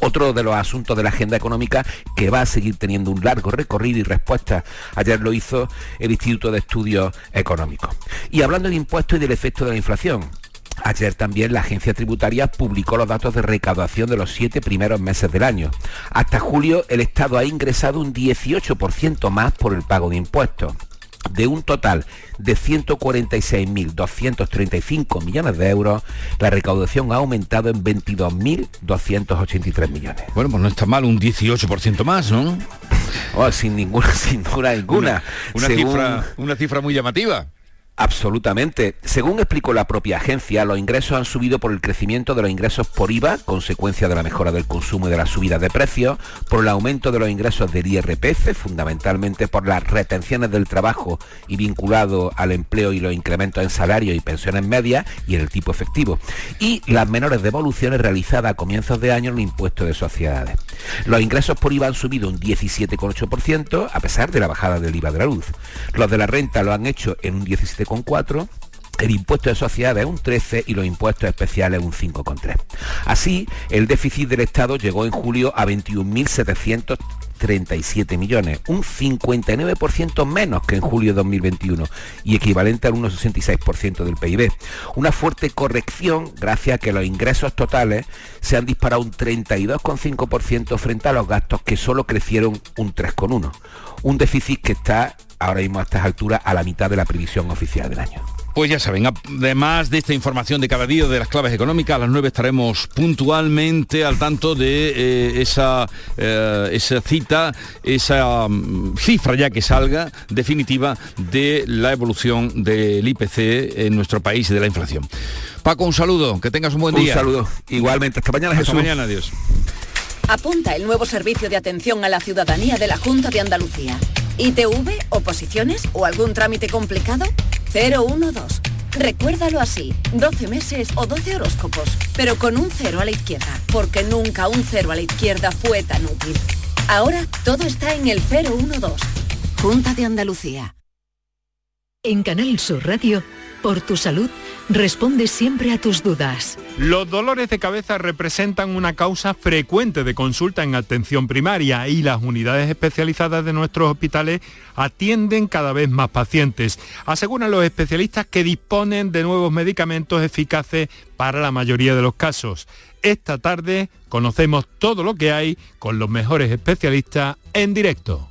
Otro de los asuntos de la agenda económica que va a seguir teniendo un largo recorrido y respuesta. Ayer lo hizo el Instituto de Estudios Económicos. Y hablando de impuestos y del efecto de la inflación, Ayer también la agencia tributaria publicó los datos de recaudación de los siete primeros meses del año. Hasta julio el Estado ha ingresado un 18% más por el pago de impuestos. De un total de 146.235 millones de euros, la recaudación ha aumentado en 22.283 millones. Bueno, pues no está mal, un 18% más, ¿no? Oh, sin ninguna, sin duda ninguna. Una, cifra, una cifra muy llamativa. Absolutamente. Según explicó la propia agencia, los ingresos han subido por el crecimiento de los ingresos por IVA, consecuencia de la mejora del consumo y de la subida de precios, por el aumento de los ingresos del IRPF, fundamentalmente por las retenciones del trabajo y vinculado al empleo y los incrementos en salario y pensiones medias y en el tipo efectivo, y las menores devoluciones realizadas a comienzos de año en el impuesto de sociedades. Los ingresos por IVA han subido un 17,8% a pesar de la bajada del IVA de la luz. Los de la renta lo han hecho en un 17 con 4 el impuesto de sociedades un 13 y los impuestos especiales un 5,3. Así, el déficit del Estado llegó en julio a 21.737 millones, un 59% menos que en julio de 2021 y equivalente al 1,66% del PIB. Una fuerte corrección gracias a que los ingresos totales se han disparado un 32,5% frente a los gastos que solo crecieron un 3,1. Un déficit que está ahora mismo a estas alturas a la mitad de la previsión oficial del año. Pues ya saben, además de esta información de cada día de las claves económicas, a las 9 estaremos puntualmente al tanto de eh, esa, eh, esa cita, esa mm, cifra ya que salga definitiva de la evolución del IPC en nuestro país y de la inflación. Paco, un saludo, que tengas un buen día. Un saludo, igualmente. Hasta mañana, Hasta mañana, adiós. Apunta el nuevo servicio de atención a la ciudadanía de la Junta de Andalucía. ¿ITV, oposiciones o algún trámite complicado? 012. Recuérdalo así, 12 meses o 12 horóscopos, pero con un cero a la izquierda, porque nunca un cero a la izquierda fue tan útil. Ahora todo está en el 012. Junta de Andalucía. En Canal Sur Radio, por tu salud, responde siempre a tus dudas. Los dolores de cabeza representan una causa frecuente de consulta en atención primaria y las unidades especializadas de nuestros hospitales atienden cada vez más pacientes. Aseguran los especialistas que disponen de nuevos medicamentos eficaces para la mayoría de los casos. Esta tarde conocemos todo lo que hay con los mejores especialistas en directo.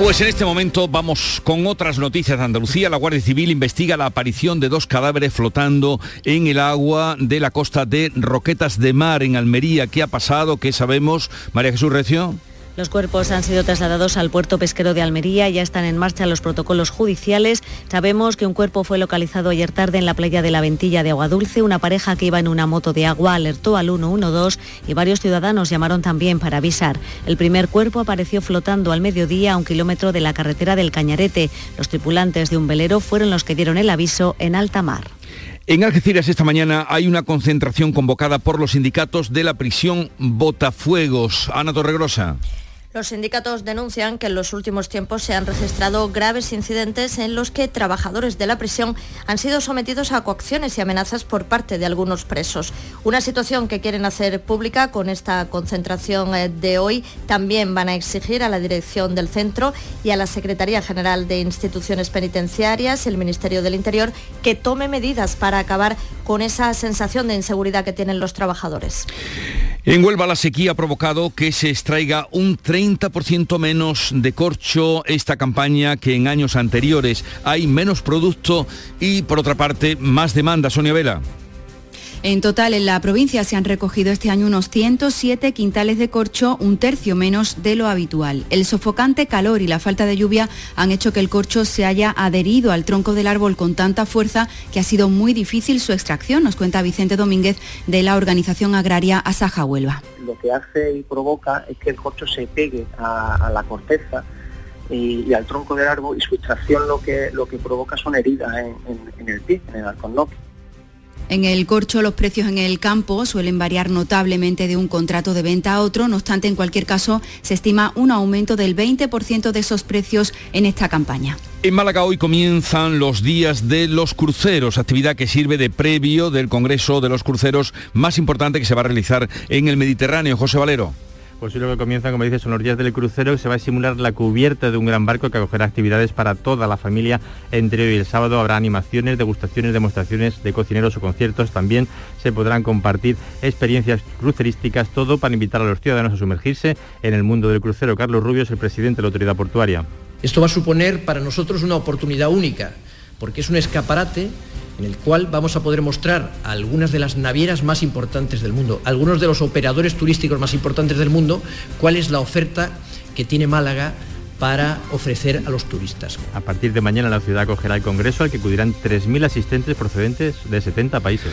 Pues en este momento vamos con otras noticias de Andalucía. La Guardia Civil investiga la aparición de dos cadáveres flotando en el agua de la costa de Roquetas de Mar, en Almería. ¿Qué ha pasado? ¿Qué sabemos? María Jesús Recio. Los cuerpos han sido trasladados al puerto pesquero de Almería, ya están en marcha los protocolos judiciales. Sabemos que un cuerpo fue localizado ayer tarde en la playa de la Ventilla de Agua Dulce. Una pareja que iba en una moto de agua alertó al 112 y varios ciudadanos llamaron también para avisar. El primer cuerpo apareció flotando al mediodía a un kilómetro de la carretera del Cañarete. Los tripulantes de un velero fueron los que dieron el aviso en alta mar. En Algeciras esta mañana hay una concentración convocada por los sindicatos de la prisión Botafuegos. Ana Torregrosa. Los sindicatos denuncian que en los últimos tiempos se han registrado graves incidentes en los que trabajadores de la prisión han sido sometidos a coacciones y amenazas por parte de algunos presos. Una situación que quieren hacer pública con esta concentración eh, de hoy. También van a exigir a la dirección del centro y a la Secretaría General de Instituciones Penitenciarias, el Ministerio del Interior, que tome medidas para acabar con esa sensación de inseguridad que tienen los trabajadores. En Huelva la sequía ha provocado que se extraiga un 30% menos de corcho esta campaña que en años anteriores. Hay menos producto y por otra parte más demanda. Sonia Vela. En total, en la provincia se han recogido este año unos 107 quintales de corcho, un tercio menos de lo habitual. El sofocante calor y la falta de lluvia han hecho que el corcho se haya adherido al tronco del árbol con tanta fuerza que ha sido muy difícil su extracción, nos cuenta Vicente Domínguez de la organización agraria Asaja Huelva. Lo que hace y provoca es que el corcho se pegue a, la corteza y, al tronco del árbol y su extracción lo que, lo que provoca son heridas en, el pie, en el alcornoque. En el corcho los precios en el campo suelen variar notablemente de un contrato de venta a otro, no obstante en cualquier caso se estima un aumento del 20% de esos precios en esta campaña. En Málaga hoy comienzan los días de los cruceros, actividad que sirve de previo del Congreso de los Cruceros más importante que se va a realizar en el Mediterráneo. José Valero. Pues lo que comienza, como dices, son los días del crucero, se va a simular la cubierta de un gran barco que acogerá actividades para toda la familia. Entre hoy y el sábado habrá animaciones, degustaciones, demostraciones de cocineros o conciertos. También se podrán compartir experiencias crucerísticas, todo para invitar a los ciudadanos a sumergirse en el mundo del crucero. Carlos Rubio es el presidente de la autoridad portuaria. Esto va a suponer para nosotros una oportunidad única, porque es un escaparate en el cual vamos a poder mostrar algunas de las navieras más importantes del mundo, algunos de los operadores turísticos más importantes del mundo, cuál es la oferta que tiene Málaga para ofrecer a los turistas. A partir de mañana la ciudad acogerá el Congreso al que acudirán 3.000 asistentes procedentes de 70 países.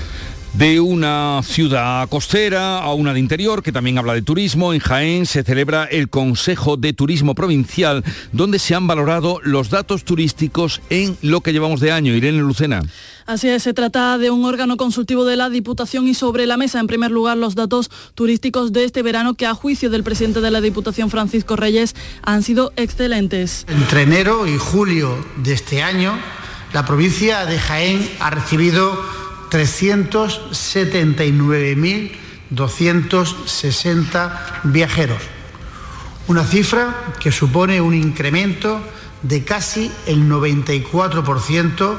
De una ciudad costera a una de interior, que también habla de turismo, en Jaén se celebra el Consejo de Turismo Provincial, donde se han valorado los datos turísticos en lo que llevamos de año. Irene Lucena. Así es, se trata de un órgano consultivo de la Diputación y sobre la mesa, en primer lugar, los datos turísticos de este verano que a juicio del presidente de la Diputación, Francisco Reyes, han sido excelentes. Entre enero y julio de este año, la provincia de Jaén ha recibido 379.260 viajeros, una cifra que supone un incremento de casi el 94%,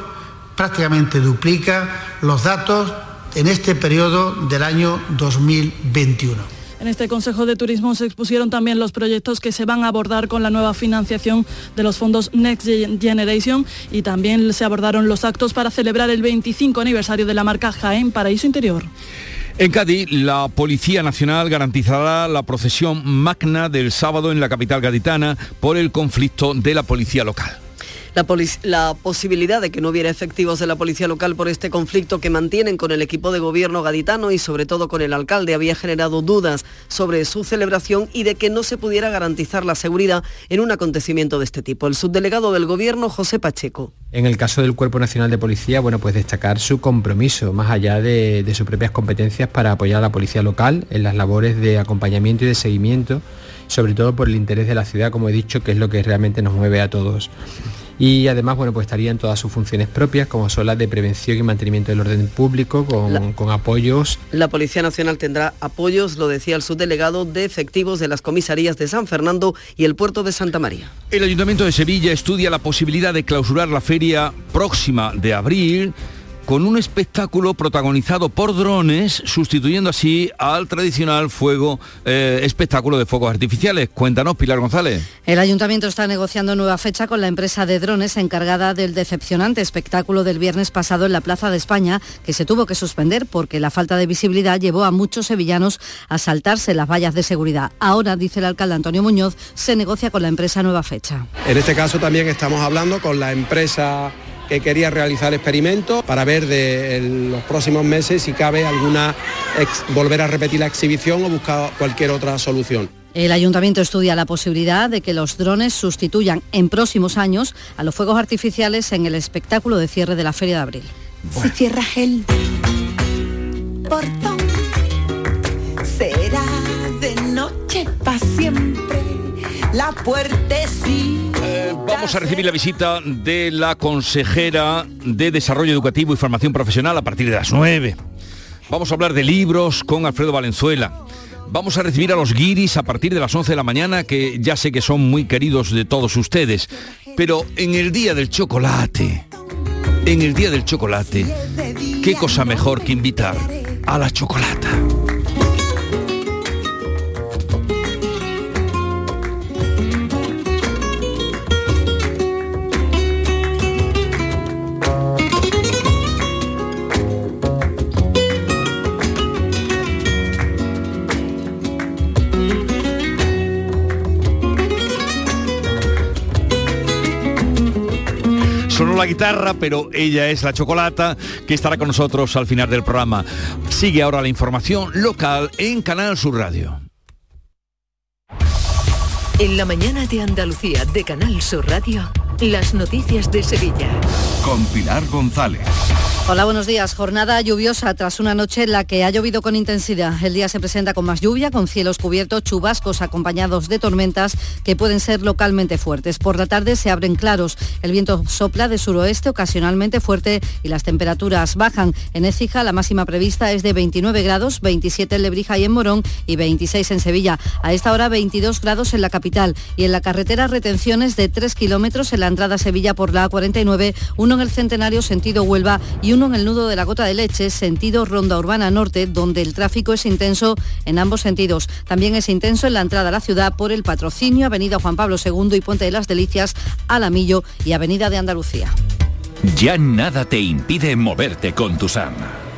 prácticamente duplica los datos en este periodo del año 2021. En este Consejo de Turismo se expusieron también los proyectos que se van a abordar con la nueva financiación de los fondos Next Generation y también se abordaron los actos para celebrar el 25 aniversario de la marca Jaén Paraíso Interior. En Cádiz, la Policía Nacional garantizará la procesión magna del sábado en la capital gaditana por el conflicto de la policía local. La, posibilidad de que no hubiera efectivos de la policía local por este conflicto que mantienen con el equipo de gobierno gaditano y sobre todo con el alcalde había generado dudas sobre su celebración y de que no se pudiera garantizar la seguridad en un acontecimiento de este tipo. El subdelegado del gobierno, José Pacheco. En el caso del Cuerpo Nacional de Policía, bueno, pues destacar su compromiso, más allá de, de sus propias competencias, para apoyar a la policía local en las labores de acompañamiento y de seguimiento, sobre todo por el interés de la ciudad, como he dicho, que es lo que realmente nos mueve a todos y además bueno pues estarían todas sus funciones propias como son las de prevención y mantenimiento del orden público con, con, apoyos. La Policía Nacional tendrá apoyos, lo decía el subdelegado, de efectivos de las comisarías de San Fernando y el puerto de Santa María. El Ayuntamiento de Sevilla estudia la posibilidad de clausurar la feria próxima de abril con un espectáculo protagonizado por drones, sustituyendo así al tradicional fuego eh, espectáculo de fuegos artificiales. Cuéntanos, Pilar González. El ayuntamiento está negociando nueva fecha con la empresa de drones encargada del decepcionante espectáculo del viernes pasado en la Plaza de España, que se tuvo que suspender porque la falta de visibilidad llevó a muchos sevillanos a saltarse las vallas de seguridad. Ahora, dice el alcalde Antonio Muñoz, se negocia con la empresa nueva fecha. En este caso también estamos hablando con la empresa que quería realizar experimentos para ver de los próximos meses si cabe alguna volver a repetir la exhibición o buscar cualquier otra solución. El ayuntamiento estudia la posibilidad de que los drones sustituyan en próximos años a los fuegos artificiales en el espectáculo de cierre de la Feria de Abril. Si cierras el portón, será de noche para siempre la puertecita. Vamos a recibir la visita de la consejera de Desarrollo Educativo y Formación Profesional a partir de las 9. Vamos a hablar de libros con Alfredo Valenzuela. Vamos a recibir a los guiris a partir de las 11 de la mañana, que ya sé que son muy queridos de todos ustedes. Pero en el día del chocolate, en el día del chocolate, ¿qué cosa mejor que invitar a la chocolata? Sonó la guitarra, pero ella es la chocolata que estará con nosotros al final del programa. Sigue ahora la información local en Canal Sur Radio. En la mañana de Andalucía de Canal Sur Radio, las noticias de Sevilla. Con Pilar González. Hola, buenos días. Jornada lluviosa tras una noche en la que ha llovido con intensidad. El día se presenta con más lluvia, con cielos cubiertos, chubascos acompañados de tormentas que pueden ser localmente fuertes. Por la tarde se abren claros. El viento sopla de suroeste ocasionalmente fuerte y las temperaturas bajan. En Écija la máxima prevista es de 29 grados, 27 en Lebrija y en Morón y 26 en Sevilla. A esta hora 22 grados en la capital y en la carretera retenciones de 3 kilómetros en la entrada a Sevilla por la A49, uno en el Centenario sentido Huelva y uno en el nudo de la Gota de Leche, sentido Ronda Urbana Norte, donde el tráfico es intenso en ambos sentidos. También es intenso en la entrada a la ciudad por el patrocinio Avenida Juan Pablo II y Puente de las Delicias, Alamillo y Avenida de Andalucía. Ya nada te impide moverte con tu SAM.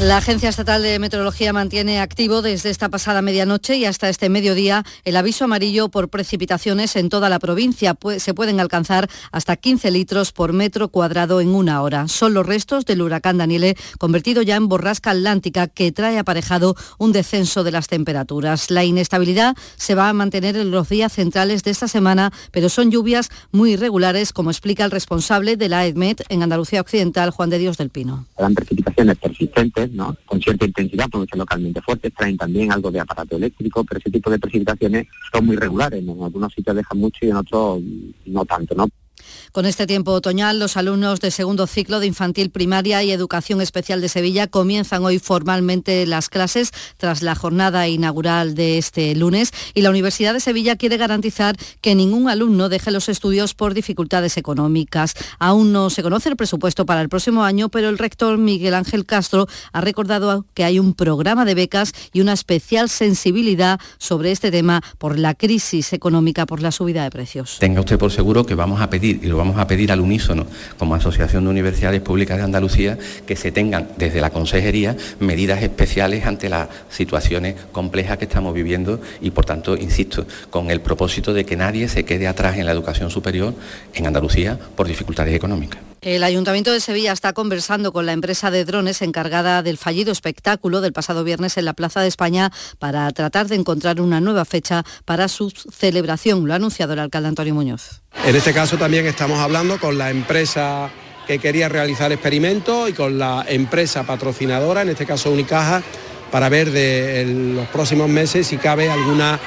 La Agencia Estatal de Meteorología mantiene activo desde esta pasada medianoche y hasta este mediodía el aviso amarillo por precipitaciones en toda la provincia. Se pueden alcanzar hasta 15 litros por metro cuadrado en una hora. Son los restos del huracán Daniele, convertido ya en borrasca atlántica, que trae aparejado un descenso de las temperaturas. La inestabilidad se va a mantener en los días centrales de esta semana, pero son lluvias muy irregulares, como explica el responsable de la EDMET en Andalucía Occidental, Juan de Dios del Pino. Precipitaciones persistentes con cierta intensidad, porque son localmente fuertes, traen también algo de aparato eléctrico, pero ese tipo de precipitaciones son muy regulares, en algunos sitios dejan mucho y en otros no tanto, ¿no? Con este tiempo otoñal, los alumnos de segundo ciclo de infantil primaria y educación especial de Sevilla comienzan hoy formalmente las clases tras la jornada inaugural de este lunes y la Universidad de Sevilla quiere garantizar que ningún alumno deje los estudios por dificultades económicas. Aún no se conoce el presupuesto para el próximo año, pero el rector Miguel Ángel Castro ha recordado que hay un programa de becas y una especial sensibilidad sobre este tema por la crisis económica, por la subida de precios. Tenga usted por seguro que vamos a pedir y lo vamos a pedir al unísono como Asociación de Universidades Públicas de Andalucía que se tengan desde la Consejería medidas especiales ante las situaciones complejas que estamos viviendo y por tanto, insisto, con el propósito de que nadie se quede atrás en la educación superior en Andalucía por dificultades económicas. El Ayuntamiento de Sevilla está conversando con la empresa de drones encargada del fallido espectáculo del pasado viernes en la Plaza de España para tratar de encontrar una nueva fecha para su celebración. Lo ha anunciado el alcalde Antonio Muñoz. En este caso también estamos hablando con la empresa que quería realizar experimentos y con la empresa patrocinadora, en este caso Unicaja, para ver de los próximos meses si cabe alguna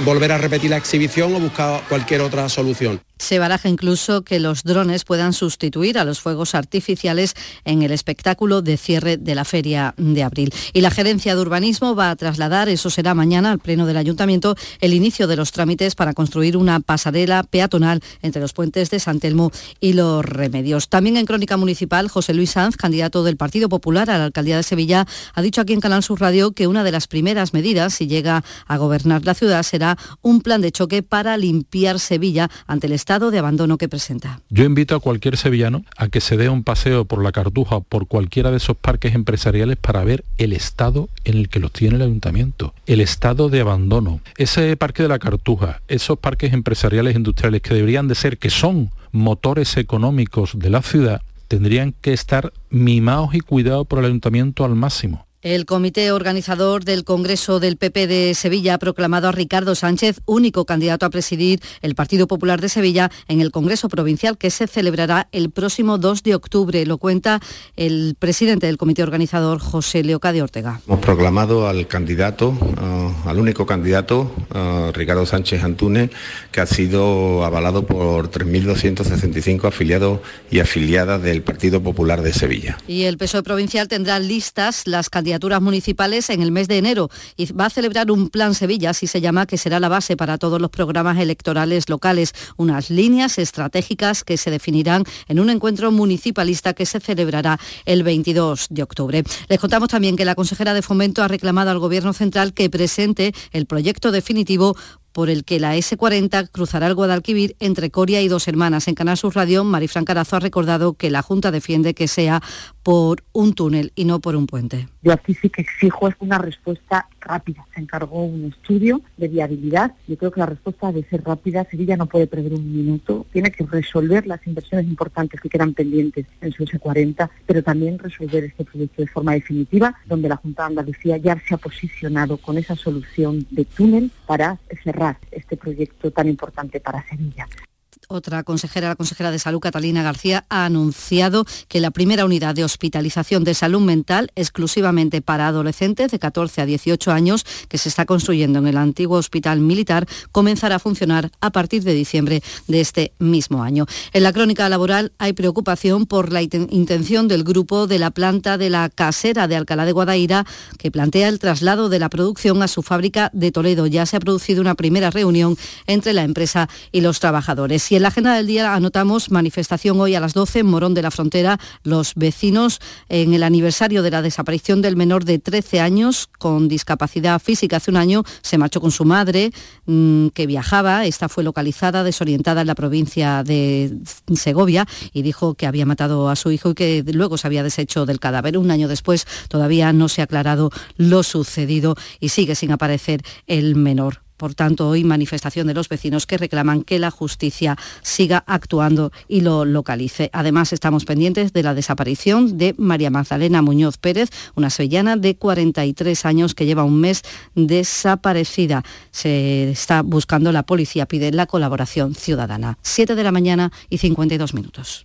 volver a repetir la exhibición o buscar cualquier otra solución. Se baraja incluso que los drones puedan sustituir a los fuegos artificiales en el espectáculo de cierre de la feria de abril. Y la gerencia de urbanismo va a trasladar, eso será mañana al Pleno del Ayuntamiento, el inicio de los trámites para construir una pasarela peatonal entre los puentes de San Telmo y Los Remedios. También en Crónica Municipal, José Luis Sanz, candidato del Partido Popular a la Alcaldía de Sevilla, ha dicho aquí en Canal Sur Radio que una de las primeras medidas, si llega a gobernar la ciudad, será un plan de choque para limpiar Sevilla ante el Estado de abandono que presenta. Yo invito a cualquier sevillano a que se dé un paseo por la Cartuja o por cualquiera de esos parques empresariales para ver el estado en el que los tiene el ayuntamiento, el estado de abandono. Ese parque de la Cartuja, esos parques empresariales industriales que deberían de ser, que son motores económicos de la ciudad, tendrían que estar mimados y cuidados por el ayuntamiento al máximo. El comité organizador del Congreso del PP de Sevilla ha proclamado a Ricardo Sánchez único candidato a presidir el Partido Popular de Sevilla en el Congreso Provincial que se celebrará el próximo 2 de octubre. Lo cuenta el presidente del comité organizador, José Leocadio Ortega. Hemos proclamado al candidato, uh, al único candidato, uh, Ricardo Sánchez Antúnez, que ha sido avalado por 3.265 afiliados y afiliadas del Partido Popular de Sevilla. Y el PSOE Provincial tendrá listas las candidaturas municipales en el mes de enero y va a celebrar un plan Sevilla, así se llama, que será la base para todos los programas electorales locales, unas líneas estratégicas que se definirán en un encuentro municipalista que se celebrará el 22 de octubre. Les contamos también que la consejera de Fomento ha reclamado al Gobierno Central que presente el proyecto definitivo por el que la S40 cruzará el Guadalquivir entre Coria y Dos Hermanas. En Canal Sur Radio, Marifran Carazo ha recordado que la Junta defiende que sea por un túnel y no por un puente. Yo aquí sí que exijo una respuesta rápida. Se encargó un estudio de viabilidad. Yo creo que la respuesta debe ser rápida. Sevilla no puede perder un minuto. Tiene que resolver las inversiones importantes que quedan pendientes en su S40, pero también resolver este proyecto de forma definitiva, donde la Junta de Andalucía ya se ha posicionado con esa solución de túnel para cerrar este proyecto tan importante para Sevilla otra consejera, la consejera de Salud, Catalina García, ha anunciado que la primera unidad de hospitalización de salud mental exclusivamente para adolescentes de 14 a 18 años que se está construyendo en el antiguo hospital militar comenzará a funcionar a partir de diciembre de este mismo año. En la crónica laboral hay preocupación por la intención del grupo de la planta de la casera de Alcalá de Guadaira que plantea el traslado de la producción a su fábrica de Toledo. Ya se ha producido una primera reunión entre la empresa y los trabajadores. Y en la agenda del día anotamos manifestación hoy a las 12 en Morón de la Frontera. Los vecinos en el aniversario de la desaparición del menor de 13 años con discapacidad física hace un año se marchó con su madre mm, que viajaba. Esta fue localizada desorientada en la provincia de Segovia y dijo que había matado a su hijo y que luego se había deshecho del cadáver. Un año después todavía no se ha aclarado lo sucedido y sigue sin aparecer el menor. Por tanto, hoy manifestación de los vecinos que reclaman que la justicia siga actuando y lo localice. Además, estamos pendientes de la desaparición de María Magdalena Muñoz Pérez, una sevillana de 43 años que lleva un mes desaparecida. Se está buscando la policía, pide la colaboración ciudadana. 7 de la mañana y 52 minutos.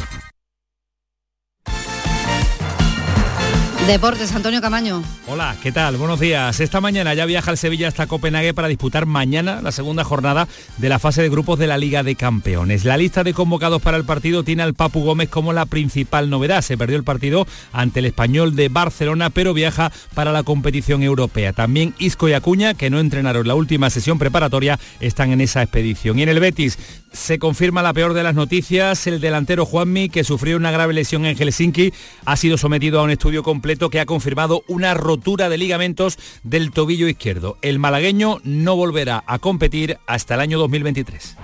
Deportes, Antonio Camaño. Hola, ¿qué tal? Buenos días. Esta mañana ya viaja el Sevilla hasta Copenhague para disputar mañana la segunda jornada de la fase de grupos de la Liga de Campeones. La lista de convocados para el partido tiene al Papu Gómez como la principal novedad. Se perdió el partido ante el español de Barcelona, pero viaja para la competición europea. También Isco y Acuña, que no entrenaron la última sesión preparatoria, están en esa expedición. Y en el Betis se confirma la peor de las noticias. El delantero Juanmi, que sufrió una grave lesión en Helsinki, ha sido sometido a un estudio completo que ha confirmado una rotura de ligamentos del tobillo izquierdo. El malagueño no volverá a competir hasta el año 2023.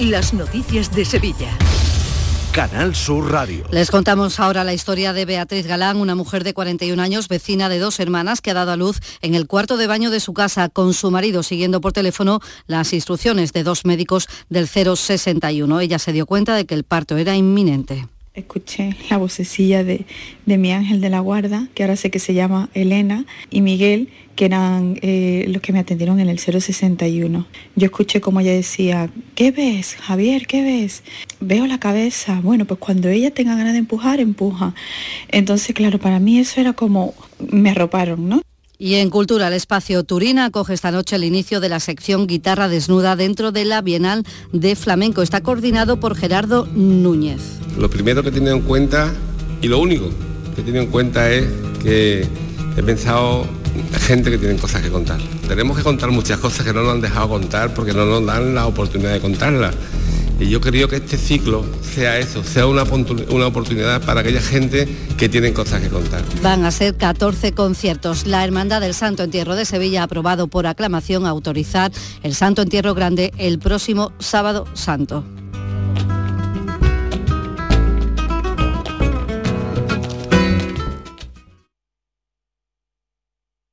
Las noticias de Sevilla. Canal Sur Radio. Les contamos ahora la historia de Beatriz Galán, una mujer de 41 años, vecina de dos hermanas, que ha dado a luz en el cuarto de baño de su casa con su marido, siguiendo por teléfono las instrucciones de dos médicos del 061. Ella se dio cuenta de que el parto era inminente escuché la vocecilla de, mi ángel de la guarda, que ahora sé que se llama Elena, y Miguel, que eran eh, los que me atendieron en el 061. Yo escuché como ella decía, ¿qué ves, Javier? ¿Qué ves? Veo la cabeza. Bueno, pues cuando ella tenga ganas de empujar, empuja. Entonces, claro, para mí eso era como, me arroparon, ¿no? Y en Cultura, el espacio Turina acoge esta noche el inicio de la sección Guitarra Desnuda dentro de la Bienal de Flamenco. Está coordinado por Gerardo Núñez. Lo primero que tiene en cuenta, y lo único que tiene en cuenta es que he pensado gente que tiene cosas que contar. Tenemos que contar muchas cosas que no nos han dejado contar porque no nos dan la oportunidad de contarlas. Y yo creo que este ciclo sea eso, sea una, una oportunidad para aquella gente que tienen cosas que contar. Van a ser 14 conciertos. La Hermandad del Santo Entierro de Sevilla ha aprobado por aclamación autorizar el Santo Entierro Grande el próximo sábado santo.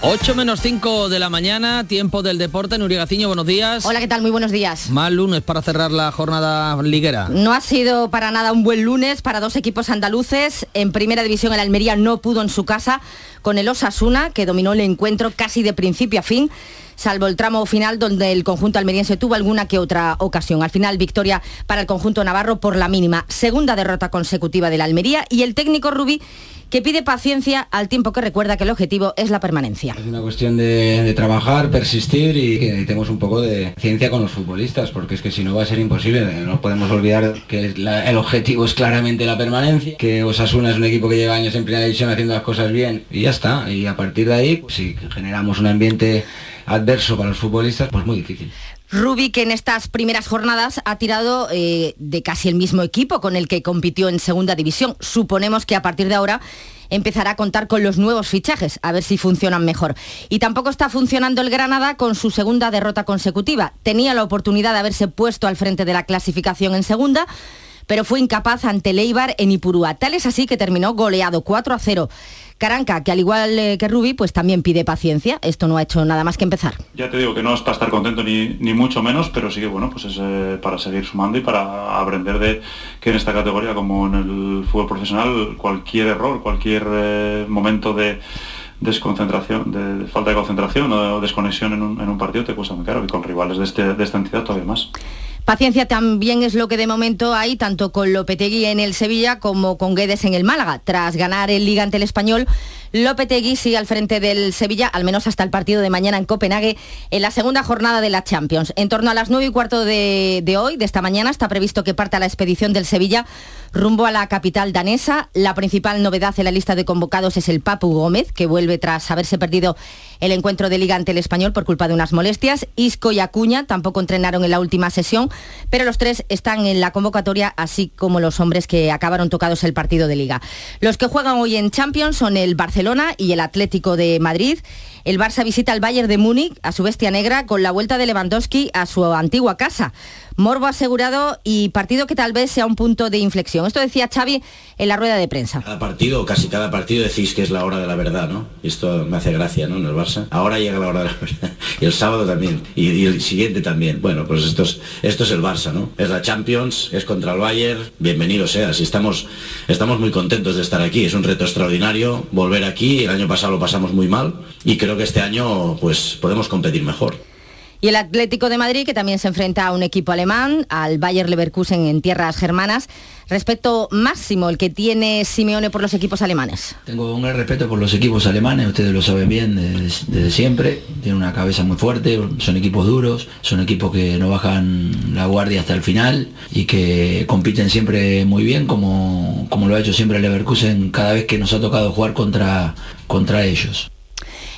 8 menos 5 de la mañana, tiempo del deporte. Nuria Gaciño, buenos días. Hola, ¿qué tal? Muy buenos días. Mal lunes para cerrar la jornada liguera. No ha sido para nada un buen lunes para dos equipos andaluces. En primera división el Almería no pudo en su casa con el Osasuna, que dominó el encuentro casi de principio a fin salvo el tramo final donde el conjunto almeriense tuvo alguna que otra ocasión. Al final, victoria para el conjunto navarro por la mínima. Segunda derrota consecutiva de la Almería y el técnico Rubí que pide paciencia al tiempo que recuerda que el objetivo es la permanencia. Es una cuestión de, trabajar, persistir y que necesitemos un poco de ciencia con los futbolistas, porque es que si no va a ser imposible. No podemos olvidar que el objetivo es claramente la permanencia, que Osasuna es un equipo que lleva años en primera división haciendo las cosas bien y ya está. Y a partir de ahí, pues, si generamos un ambiente adverso para los futbolistas, pues muy difícil. Rubi, que en estas primeras jornadas ha tirado eh, de casi el mismo equipo con el que compitió en segunda división. Suponemos que a partir de ahora empezará a contar con los nuevos fichajes, a ver si funcionan mejor. Y tampoco está funcionando el Granada con su segunda derrota consecutiva. Tenía la oportunidad de haberse puesto al frente de la clasificación en segunda, pero fue incapaz ante Leibar en Ipurúa. Tal es así que terminó goleado 4 a 0. Caranca, que al igual eh, que Rubi, pues también pide paciencia. Esto no ha hecho nada más que empezar. Ya te digo que no es para estar contento ni, ni mucho menos, pero sí que bueno, pues es eh, para seguir sumando y para aprender de que en esta categoría, como en el fútbol profesional, cualquier error, cualquier eh, momento de desconcentración, de, falta de concentración o desconexión en un, en un, partido te cuesta muy caro y con rivales de, este, de esta entidad todavía más. Paciencia también es lo que de momento hay, tanto con Lopetegui en el Sevilla como con Guedes en el Málaga. Tras ganar el Liga ante el Español, Lopetegui sigue al frente del Sevilla, al menos hasta el partido de mañana en Copenhague, en la segunda jornada de la Champions. En torno a las 9 y cuarto de, hoy, de esta mañana, está previsto que parta la expedición del Sevilla rumbo a la capital danesa. La principal novedad en la lista de convocados es el Papu Gómez, que vuelve tras haberse perdido el encuentro de liga ante el español por culpa de unas molestias. Isco y Acuña tampoco entrenaron en la última sesión, pero los tres están en la convocatoria, así como los hombres que acabaron tocados el partido de liga. Los que juegan hoy en Champions son el Barcelona y el Atlético de Madrid. El Barça visita al Bayern de Múnich, a su bestia negra, con la vuelta de Lewandowski a su antigua casa. Morbo asegurado y partido que tal vez sea un punto de inflexión. Esto decía Xavi en la rueda de prensa. Cada partido, casi cada partido decís que es la hora de la verdad, ¿no? Y esto me hace gracia, ¿no? En el Barça. Ahora llega la hora de la verdad. Y el sábado también. Y, el siguiente también. Bueno, pues esto es, el Barça, ¿no? Es la Champions, es contra el Bayern. Bienvenido sea. Si estamos, estamos muy contentos de estar aquí. Es un reto extraordinario volver aquí. El año pasado lo pasamos muy mal. Y creo que este año, pues, podemos competir mejor. Y el Atlético de Madrid, que también se enfrenta a un equipo alemán, al Bayer Leverkusen en tierras germanas. Respeto máximo el que tiene Simeone por los equipos alemanes. Tengo un gran respeto por los equipos alemanes, ustedes lo saben bien desde, siempre. Tienen una cabeza muy fuerte, son equipos duros, son equipos que no bajan la guardia hasta el final y que compiten siempre muy bien, como, como lo ha hecho siempre el Leverkusen cada vez que nos ha tocado jugar contra, contra ellos.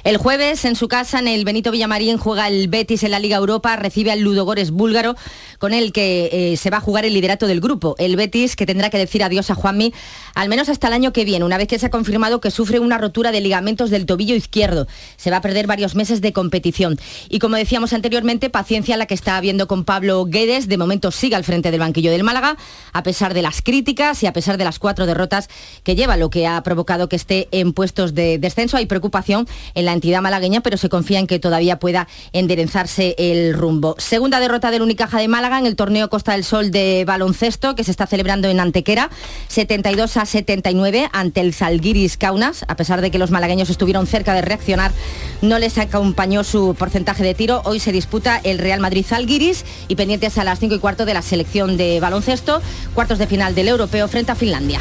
El jueves en su casa en el Benito Villamarín juega el Betis en la Liga Europa, recibe al Ludogores búlgaro con el que eh, se va a jugar el liderato del grupo. El Betis que tendrá que decir adiós a Juanmi al menos hasta el año que viene, una vez que se ha confirmado que sufre una rotura de ligamentos del tobillo izquierdo. Se va a perder varios meses de competición. Y como decíamos anteriormente, paciencia la que está habiendo con Pablo Guedes. De momento sigue al frente del banquillo del Málaga, a pesar de las críticas y a pesar de las cuatro derrotas que lleva, lo que ha provocado que esté en puestos de descenso. Hay preocupación en la entidad malagueña, pero se confía en que todavía pueda enderezarse el rumbo. Segunda derrota del Unicaja de Málaga en el torneo Costa del Sol de baloncesto que se está celebrando en Antequera, 72 a 79 ante el Salguiris Kaunas, a pesar de que los malagueños estuvieron cerca de reaccionar, no les acompañó su porcentaje de tiro. Hoy se disputa el Real Madrid Salguiris y pendientes a las 5 y cuarto de la selección de baloncesto, cuartos de final del europeo frente a Finlandia.